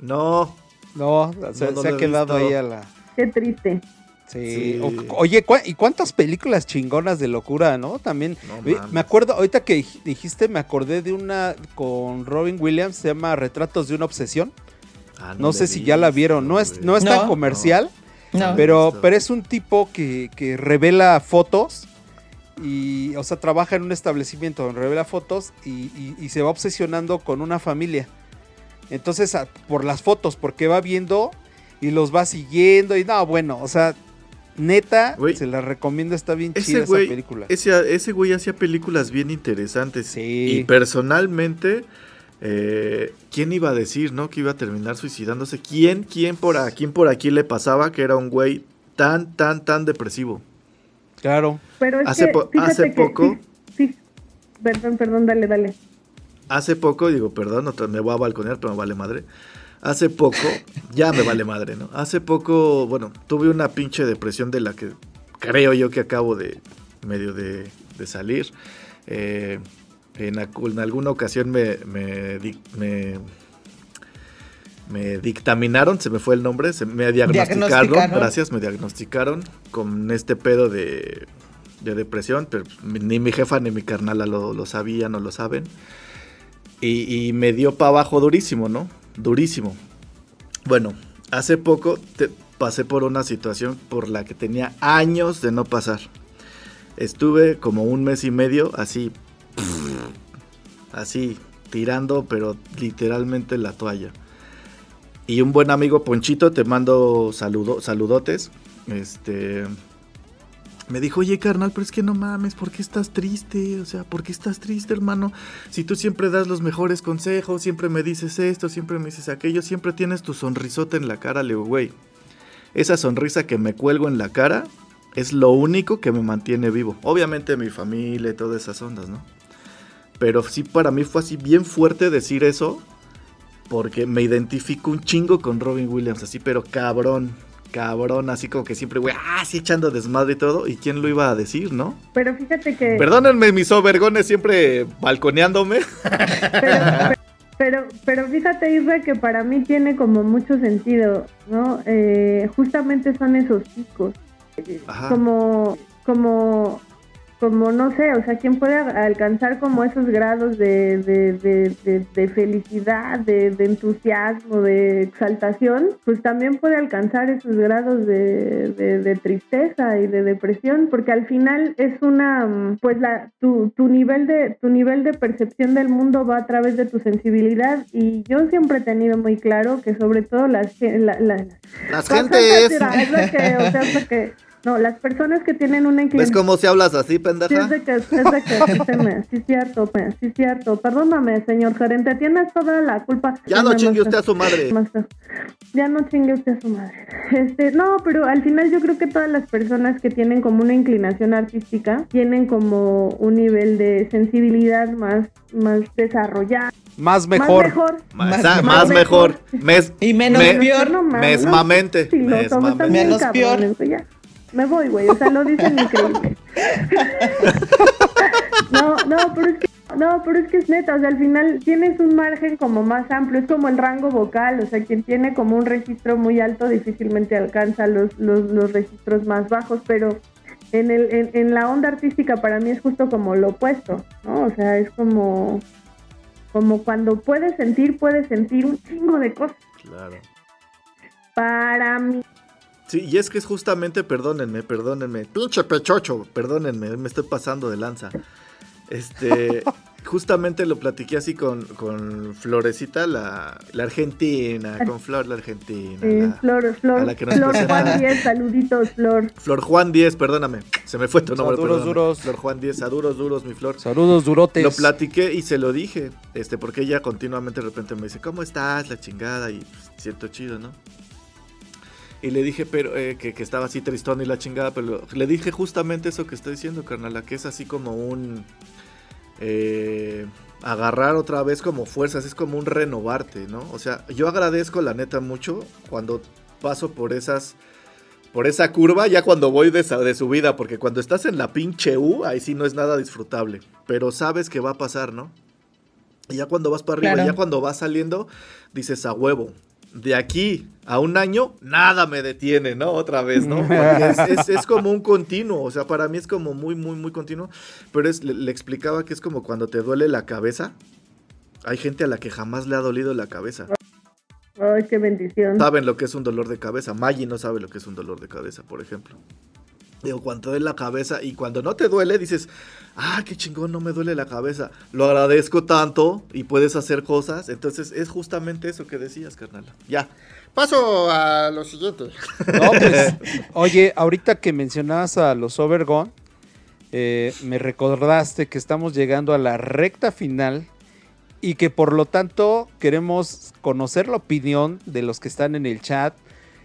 No, No, se, No, no se ha quedado visto. ahí a la. Qué triste. Sí. Sí. O- oye, ¿cuá- ¿y cuántas películas chingonas de locura, no? También. No me acuerdo, ahorita que dij- dijiste, me acordé de una con Robin Williams, se llama Retratos de una obsesión. Ah, No, sé si ya la vieron. No es, no es No. tan comercial, No. pero, pero es un tipo que, que revela fotos. Y, o sea, trabaja en un establecimiento donde revela fotos y, y- y se va obsesionando con una familia. Entonces, a- por las fotos, porque va viendo y los va siguiendo. Y no, bueno, o sea, neta, se la recomiendo, está bien chida Ese esa güey, película. ese, ese güey hacía películas bien interesantes. Sí. Y personalmente, eh, ¿quién iba a decir, no? Que iba a terminar suicidándose. ¿Quién, quién por aquí, quién por aquí le pasaba que era un güey tan, tan, tan depresivo? Claro. Pero es Hace que, po- fíjate hace que- poco- sí, sí. Perdón, perdón, dale, dale. Hace poco, digo, perdón, me voy a balconear, pero me vale madre. Hace poco, ya me vale madre, ¿no? Hace poco, bueno, tuve una pinche depresión de la que creo yo que acabo de medio de, de salir. Eh, en, alguna ocasión me, me, me, me dictaminaron, se me fue el nombre, se me diagnosticaron, Diagnosticaron. gracias, me diagnosticaron con este pedo de, de depresión, pero ni mi jefa ni mi carnala lo, lo sabían o lo saben. Y, y me dio para abajo durísimo, ¿no? Durísimo. Bueno, hace poco te- pasé por una situación por la que tenía años de no pasar. Estuve como un mes y medio así, así, tirando, pero literalmente la toalla. Y un buen amigo Ponchito, te mando saludo, saludotes. Este me dijo, oye carnal, pero es que no mames, ¿por qué estás triste? O sea, ¿por qué estás triste, hermano? Si tú siempre das los mejores consejos, siempre me dices esto, siempre me dices aquello, siempre tienes tu sonrisota en la cara, le digo, güey, esa sonrisa que me cuelgo en la cara es lo único que me mantiene vivo. Obviamente mi familia y todas esas ondas, ¿no? Pero sí para mí fue así bien fuerte decir eso, porque me identifico un chingo con Robin Williams, así, pero cabrón, cabrón, así como que siempre, güey, ah, sí echando desmadre y todo, ¿y quién lo iba a decir, no? Pero fíjate que... Perdónenme mis overgones siempre balconeándome. pero, pero, pero fíjate, Isra, que para mí tiene como mucho sentido, ¿no? Eh, justamente son esos picos. Eh, Ajá. Como, como, como, no sé, o sea, ¿quién puede alcanzar como esos grados de, de, de, de- felicidad, de, entusiasmo, de exaltación? Pues también puede alcanzar esos grados de, de, tristeza y de depresión, porque al final es una, mm, pues la, tu, tu nivel de, tu nivel de percepción del mundo va a través de tu sensibilidad y yo siempre he tenido muy claro que sobre todo las, gen- la- la- Las Cosas gentes. que, o sea, lo que, no, las personas que tienen una ¿Ves inclinación. cómo se hablas así, Sí, pendeja? es de que, es de que, sí, se me- sí, cierto, pe- sí, cierto. Perdóname, señor gerente, tienes toda la culpa. Ya no chingue usted a su madre. Ya no chingue usted a su madre. Este, no, pero al final yo creo que todas las personas que tienen como una inclinación artística tienen como un nivel de sensibilidad más, más desarrollado. Más mejor. Más mejor. Más, Más- más más mejor. Mes, Y menos me- peor. No mames, mesmamente, Sí, lo tomo mesmamente. Menos peor. ya. Me voy, güey. O sea, lo dicen increíble. No, no, pero es que. No, pero es que es neta, o sea, al final tienes un margen como más amplio, es como el rango vocal, o sea, quien tiene como un registro muy alto difícilmente alcanza los, los, los registros más bajos, pero en, el, en, en la onda artística para mí es justo como lo opuesto, ¿no? O sea, es como, como cuando puedes sentir, puedes sentir un chingo de cosas. Claro. Para mí, Sí, y es que es justamente, perdónenme, perdónenme, pinche pechocho, perdónenme, me estoy pasando de lanza. Este, justamente lo platiqué así con, con Florecita, la, la argentina, con Flor, la argentina. la- Flor, a Flor, la que nos Flor presenta. Juan Díez, saluditos, Flor. Flor Juan 10, perdóname, se me fue tu nombre. Saludos, perdóname. duros. Flor Juan 10, a duros, duros, mi Flor. Saludos, durotes. Lo platiqué y se lo dije, este, porque ella continuamente de repente me dice, ¿cómo estás? La chingada, y pues, siento chido, ¿no? Y le dije, pero, eh, que, que estaba así tristón y la chingada, pero le dije justamente eso que estoy diciendo, carnal, que es así como un... eh, agarrar otra vez como fuerzas, es como un renovarte, ¿no? O sea, yo agradezco la neta mucho cuando paso por esas... Por esa curva, ya cuando voy de, de subida, porque cuando estás en la pinche U, ahí sí no es nada disfrutable. Pero sabes que va a pasar, ¿no? Y ya cuando vas para arriba, Claro. ya cuando vas saliendo, dices a huevo. De aquí a un año, nada me detiene, ¿no? Otra vez, ¿no? Es, es- es como un continuo, o sea, para mí es como muy, muy, muy continuo. Pero es, le, le explicaba que es como cuando te duele la cabeza. Hay gente a la que jamás le ha dolido la cabeza. Ay, qué bendición. Saben lo que es un dolor de cabeza. Maggie no sabe lo que es un dolor de cabeza, por ejemplo. Digo, cuando duele la cabeza y cuando no te duele, dices, ah, qué chingón, no me duele la cabeza. Lo agradezco tanto y puedes hacer cosas. Entonces es justamente eso que decías, carnal. Ya. Paso a lo siguiente. No, pues, oye, ahorita que mencionabas a los Overgone, eh, me recordaste que estamos llegando a la recta final y que por lo tanto queremos conocer la opinión de los que están en el chat,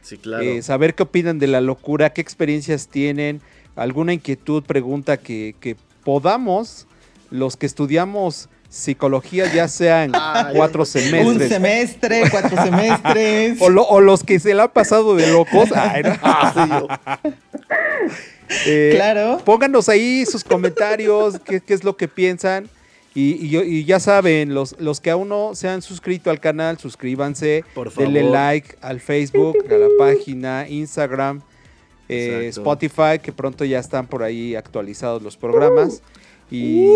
Sí, claro. eh, saber qué opinan de la locura, qué experiencias tienen, alguna inquietud, pregunta que, que podamos, los que estudiamos psicología, ya sean cuatro Un semestres. semestre, cuatro semestres. O, lo- o los que se la han pasado de locos. Ay, no. Ah, Eh, Claro. Pónganos ahí sus comentarios, qué, qué es lo que piensan. Y, y yo- y ya saben, los, los que aún no se han suscrito al canal, suscríbanse, Por favor. denle like al Facebook, a la página, Instagram, eh. Spotify, que pronto ya están por ahí actualizados los programas. Y,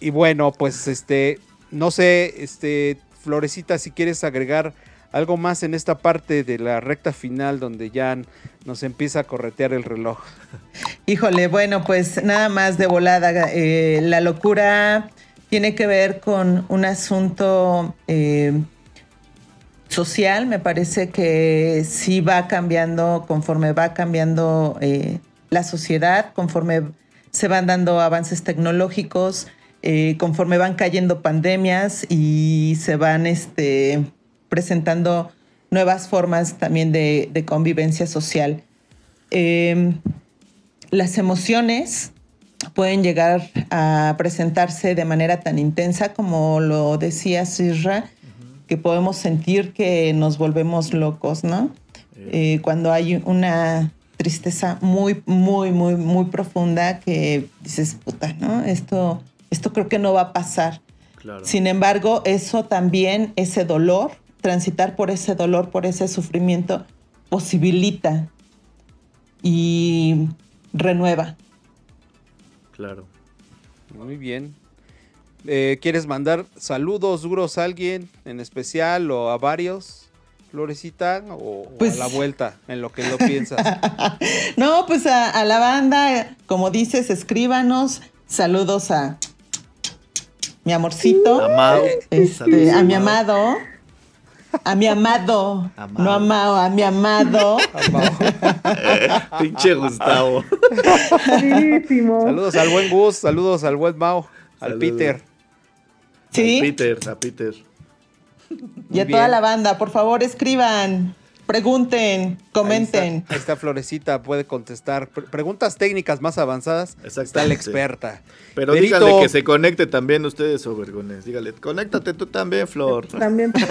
y bueno, pues este, no sé, este, Florecita, si quieres agregar algo más en esta parte de la recta final donde ya nos empieza a corretear el reloj. Híjole, bueno, pues nada más de volada. eh, la locura tiene que ver con un asunto eh, social. Me parece que sí va cambiando conforme va cambiando eh, la sociedad, conforme se van dando avances tecnológicos, eh, conforme van cayendo pandemias y se van este, presentando nuevas formas también de, convivencia social. Eh, las emociones pueden llegar a presentarse de manera tan intensa como lo decía Sirra, que podemos sentir que nos volvemos locos, ¿no? Eh, cuando hay una tristeza muy, muy, muy, muy profunda que dices, puta, ¿no? Esto, esto creo que no va a pasar. claro. Sin embargo, eso también, ese dolor, transitar por ese dolor, por ese sufrimiento, posibilita y renueva. Claro. Muy bien. Eh, ¿Quieres mandar saludos duros a alguien en especial o a varios, Florecita? O, o Pues- a la vuelta, en lo que lo piensas. No, pues a, a la banda, como dices, escríbanos. Saludos a mi amorcito, Amado. este, a mi amado. A mi amado, Amado. no amado, a mi amado. Pinche Gustavo. Saludos al buen Gus, saludos al buen Mao, al Saludos. Peter. Sí, A Peter, a Peter. y a toda la banda, por favor, escriban. Pregunten, comenten. Ahí está, Florecita, puede contestar. preguntas técnicas más avanzadas. Está la experta. Pero díganle que se conecte también ustedes, Obergones. Dígale, conéctate tú también, Flor. También.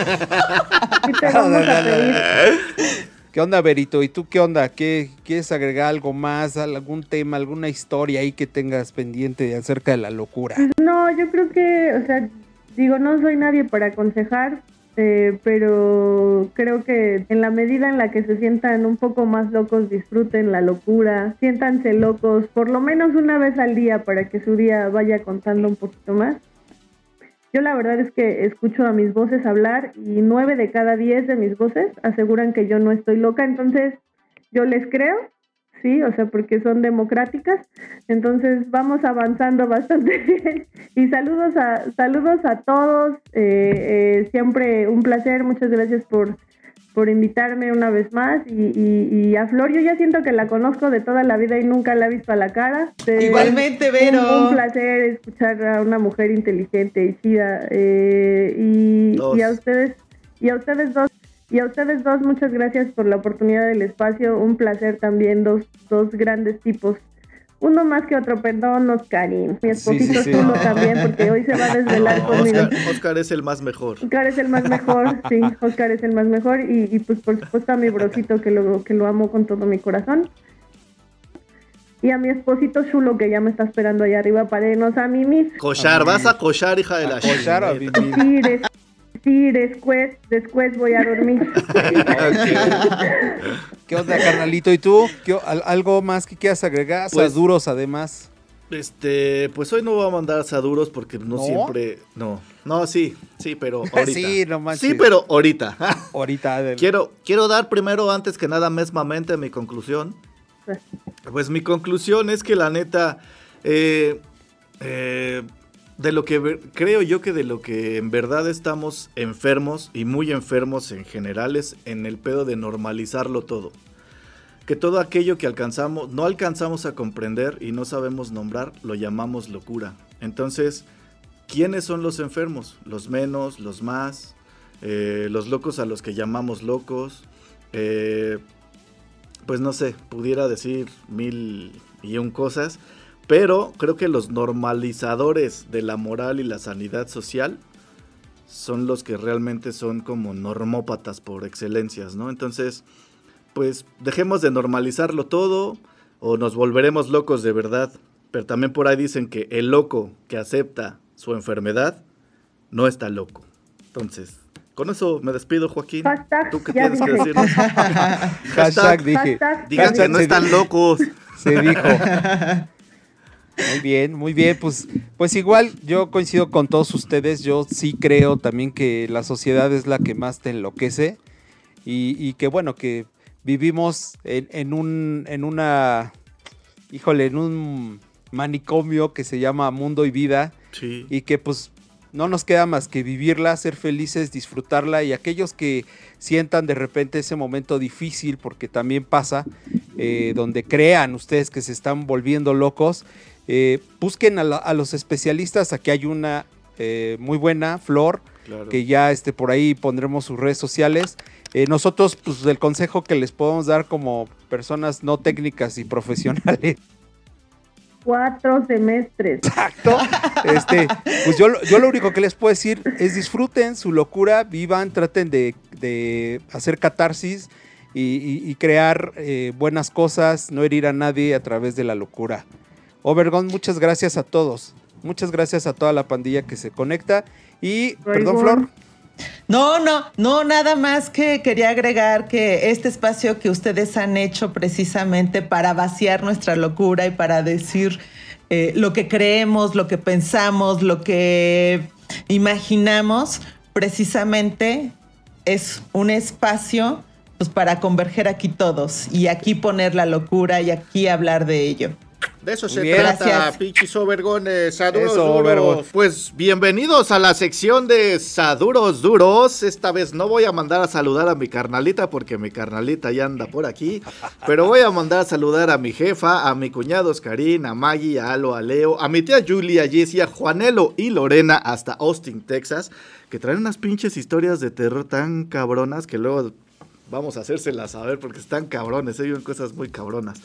¿Qué onda, Berito? ¿Y tú qué onda? ¿Qué, ¿Quieres agregar algo más? ¿Algún tema, alguna historia ahí que tengas pendiente acerca de la locura? No, yo creo que, o sea, digo, no soy nadie para aconsejar, eh, pero creo que en la medida en la que se sientan un poco más locos, disfruten la locura, siéntanse locos por lo menos una vez al día para que su día vaya contando un poquito más. Yo la verdad es que escucho a mis voces hablar y nueve de cada diez de mis voces aseguran que yo no estoy loca, entonces yo les creo sí, o sea, porque son democráticas. Entonces vamos avanzando bastante bien. Y saludos a, saludos a todos. Eh, eh, siempre un placer. Muchas gracias por, por invitarme una vez más. Y, a Flor, yo ya siento que la conozco de toda la vida y nunca la he visto a la cara. Igualmente, Vero. Un, placer escuchar a una mujer inteligente y chida. Eh, y, y a ustedes, y a ustedes dos y a ustedes dos, muchas gracias por la oportunidad del espacio. Un placer también, dos, dos grandes tipos. Uno más que otro, perdón, Oscarín. Mi esposito sí, también, porque hoy se va a desvelar conmigo. Oscar, es el más mejor. Oscar es el más mejor, sí, Oscar es el más mejor. Y, y pues por supuesto a mi brocito que lo, que lo amo con todo mi corazón. Y a mi esposito chulo que ya me está esperando allá arriba para irnos a mimir. Cochar, vas a cochar, hija de la Cochar o Sí, Sí, después, después voy a dormir. ¿Qué onda, carnalito? ¿Y tú? ¿Algo más que quieras agregar? Pues, Saduros, además. Este, pues hoy no voy a mandar saduros porque no, siempre. No, no, sí, sí, pero ahorita. sí, no manches. Sí, pero ahorita. ahorita. Quiero, quiero dar primero, antes que nada, mesmamente mi conclusión. Pues mi conclusión es que la neta. Eh, eh, de lo que creo yo que de lo que en verdad estamos enfermos y muy enfermos en general es en el pedo de normalizarlo todo. Que todo aquello que alcanzamos, no alcanzamos a comprender y no sabemos nombrar, lo llamamos locura. Entonces, ¿quiénes son los enfermos? Los menos, los más, eh, los locos a los que llamamos locos. Eh, pues no sé, pudiera decir mil y un cosas pero creo que los normalizadores de la moral y la sanidad social son los que realmente son como normópatas por excelencias, ¿no? Entonces, pues dejemos de normalizarlo todo o nos volveremos locos de verdad. Pero también por ahí dicen que el loco que acepta su enfermedad no está loco. Entonces, con eso me despido, Joaquín. ¿Tú qué tienes que decir? Hashtag, dije. Digan que no están locos. Se dijo. Muy bien, muy bien. Pues, pues igual yo coincido con todos ustedes. Yo sí creo también que la sociedad es la que más te enloquece. Y, que bueno, que vivimos en, un, en una, híjole, en un manicomio que se llama mundo y vida. Sí. Y que pues no nos queda más que vivirla, ser felices, disfrutarla y aquellos que sientan de repente ese momento difícil, porque también pasa, eh, donde crean ustedes que se están volviendo locos, eh, busquen a, los especialistas. Aquí hay una eh, muy buena, Flor, que ya este, por ahí pondremos sus redes sociales. Eh, nosotros, pues, el consejo que les podemos dar como personas no técnicas y profesionales. Cuatro semestres. Exacto. Este, pues yo, yo lo único que les puedo decir es disfruten su locura, vivan, traten de, hacer catarsis y, crear buenas cosas, no herir a nadie a través de la locura. Obergón, muchas gracias a todos. Muchas gracias a toda la pandilla que se conecta. Y, perdón, Flor. No, no, no, nada más que quería agregar que este espacio que ustedes han hecho precisamente para vaciar nuestra locura y para decir eh, lo que creemos, lo que pensamos, lo que imaginamos, precisamente es un espacio pues, para converger aquí todos y aquí poner la locura y aquí hablar de ello. De eso se trata, pinches overgones, saduros duros. Pues bienvenidos a la sección de saduros duros. Esta vez no voy a mandar a saludar a mi carnalita porque mi carnalita ya anda por aquí. Pero voy a mandar a saludar a mi jefa, a mi cuñado Oscarín, a Maggie, a Alo, a Leo, a mi tía Julia, a Jessie, a Juanelo y Lorena hasta Austin, Texas. Que traen unas pinches historias de terror tan cabronas que luego vamos a hacérselas saber porque están cabrones, se cosas muy cabronas.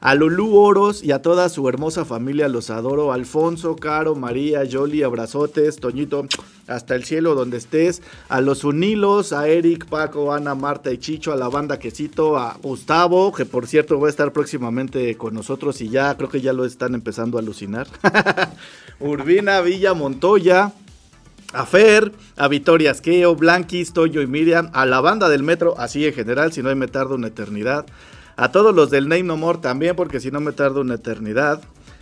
A Lulú Oros y a toda su hermosa familia los adoro. Alfonso, Caro, María, Yoli, abrazotes, Toñito, hasta el cielo donde estés. A los Unilos, a Eric, Paco, Ana, Marta y Chicho, a la banda Quesito, a Gustavo, que por cierto va a estar próximamente con nosotros y ya creo que ya lo están empezando a alucinar. Urbina, Villa, Montoya. A Fer, a Victoria Asqueo, Blanquis, Toyo y Miriam, a la banda del metro, así en general, si no me tardo una eternidad. A todos los del Name No More también, porque si no me tardo una eternidad.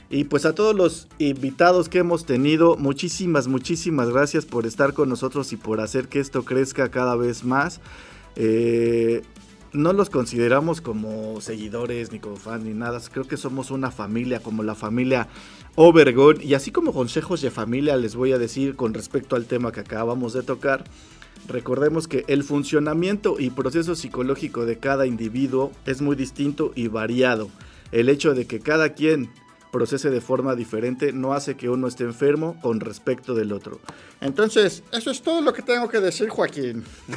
Y pues a todos los invitados que hemos tenido, muchísimas, muchísimas gracias por estar con nosotros y por hacer que esto crezca cada vez más. Eh, no los consideramos como seguidores ni como fans ni nada. Creo que somos una familia, como la familia Obergon. Y así como consejos de familia les voy a decir con respecto al tema que acabamos de tocar. Recordemos que el funcionamiento y proceso psicológico de cada individuo es muy distinto y variado. El hecho de que cada quien procese de forma diferente no hace que uno esté enfermo con respecto del otro. Entonces, eso es todo lo que tengo que decir, Joaquín.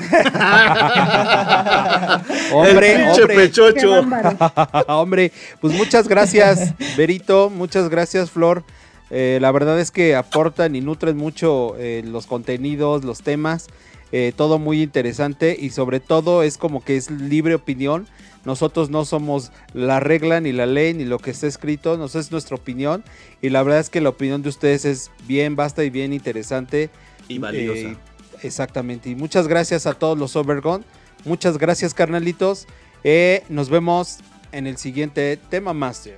hombre, hombre, pechocho. hombre, pues muchas gracias, Berito, muchas gracias, Flor. Eh, la verdad es que aportan y nutren mucho eh, los contenidos, los temas. Eh, todo muy interesante y sobre todo es como que es libre opinión. Nosotros no somos la regla ni la ley ni lo que está escrito, nos es nuestra opinión y la verdad es que la opinión de ustedes es bien vasta y bien interesante. Y valiosa. Eh, exactamente. Y muchas gracias a todos los Overgone. Muchas gracias carnalitos. Eh, nos vemos en el siguiente tema Master.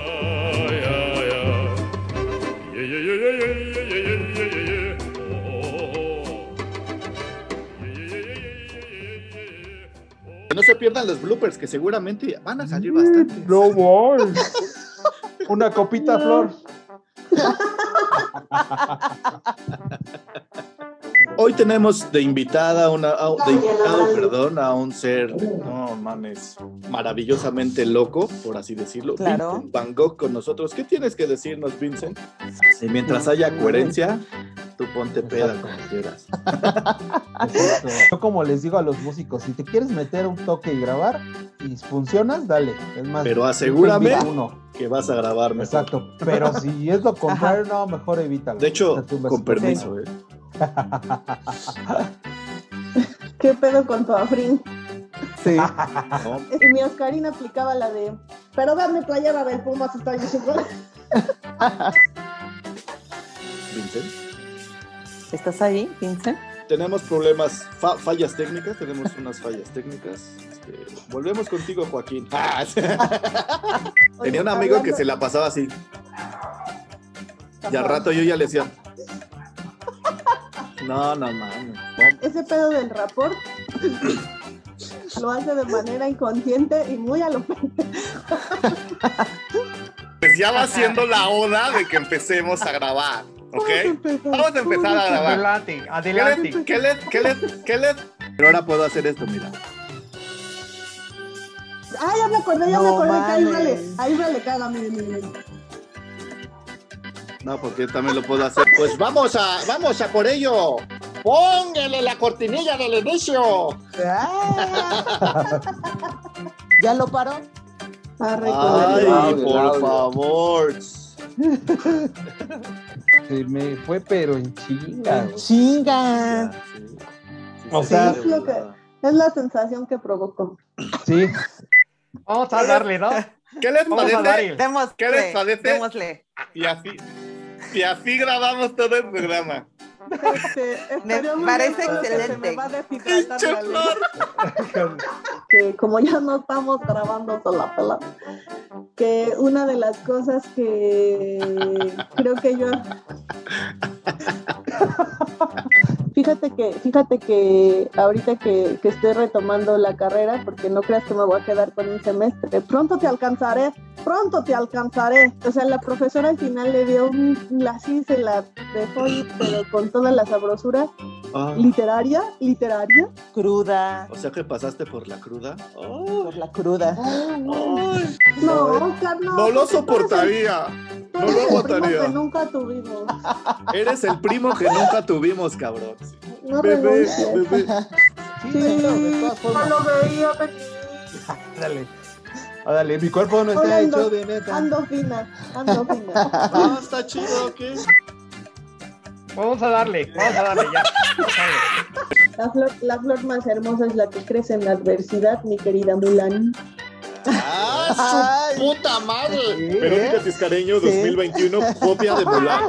No se pierdan los bloopers, que seguramente van a salir bastante. No voy. Una copita, Flor. Hoy tenemos de invitada una, de invitado, perdón, a un ser, no mames, maravillosamente loco, por así decirlo. Claro. Van Gogh con nosotros. ¿Qué tienes que decirnos, Vincent? Y mientras haya coherencia, tú ponte peda como quieras. Yo como les digo a los músicos, si te quieres meter un toque y grabar y funcionas, dale. Es más, pero asegúrame que vas a grabarme. Exacto, pero si es lo contrario, no, mejor evítalo. De hecho, con permiso, ¿eh? ¿Qué pedo con tu afrín? Sí. Y mi Oscarina aplicaba la de, pero dame playera del Pumas, está diciendo. Vincent. ¿Estás ahí, Vincent? Tenemos problemas, fallas técnicas, tenemos unas fallas técnicas. Este, volvemos contigo, Joaquín. Tenía un amigo que se la pasaba así. Y al rato yo ya le decía, no, no mames. Ese pedo del rapport lo hace de manera inconsciente y muy a lo Pues ya va siendo la oda de que empecemos a grabar, ¿ok? Vamos a empezar a grabar. Adelante, adelante. ¿Qué le, qué le, qué le, Pero ahora puedo hacer esto, mira. Ah, ya me acordé, ya me acordé que ahí vale, ahí vale caga, miren, miren. No, porque yo también lo puedo hacer. Pues vamos a, vamos a por ello. Póngale la cortinilla del inicio. ¿Ya lo paró? Ay, por favor. Se me fue, pero en chinga. Chinga. O sea, es, lo que, es la sensación que provocó. Sí. Vamos a darle, ¿no? ¿Qué les Vamos parece? Démosle, ¿Qué les parece? démosle. Y así, y así grabamos todo el programa. Este, Me parece excelente. se me va a deshidratar ¡Pinche la lengua. que como ya no estamos grabando sola pela, que una de las cosas que creo que yo fíjate que fíjate que ahorita que, que estoy retomando la carrera porque no creas que me voy a quedar con un semestre pronto te alcanzaré pronto te alcanzaré. O sea, la profesora al final le dio un, así se la dejó ir, pero con toda la sabrosura Ah, literaria, literaria. Cruda. o sea que pasaste por la cruda. Por la cruda. No, Carlos. No lo porque tú eres el- soportaría. tú No eres lo el primo aguantaría. que nunca tuvimos. Eres el primo que nunca tuvimos, cabrón. No Bebé, renuncies. bebé. Sí, Sí, pero de todas no formas. lo veía venir. Dale. Órale, mi cuerpo no está hecho de neta. Ando fina, ando fina. Ah, está chido, ¿qué? Vamos a darle, vamos a darle ya. La flor, la flor más hermosa es la que crece en la adversidad, mi querida Mulan. ¡Ah, su puta madre! Verónica Tiscareño Sí. 2021, copia de Mulan.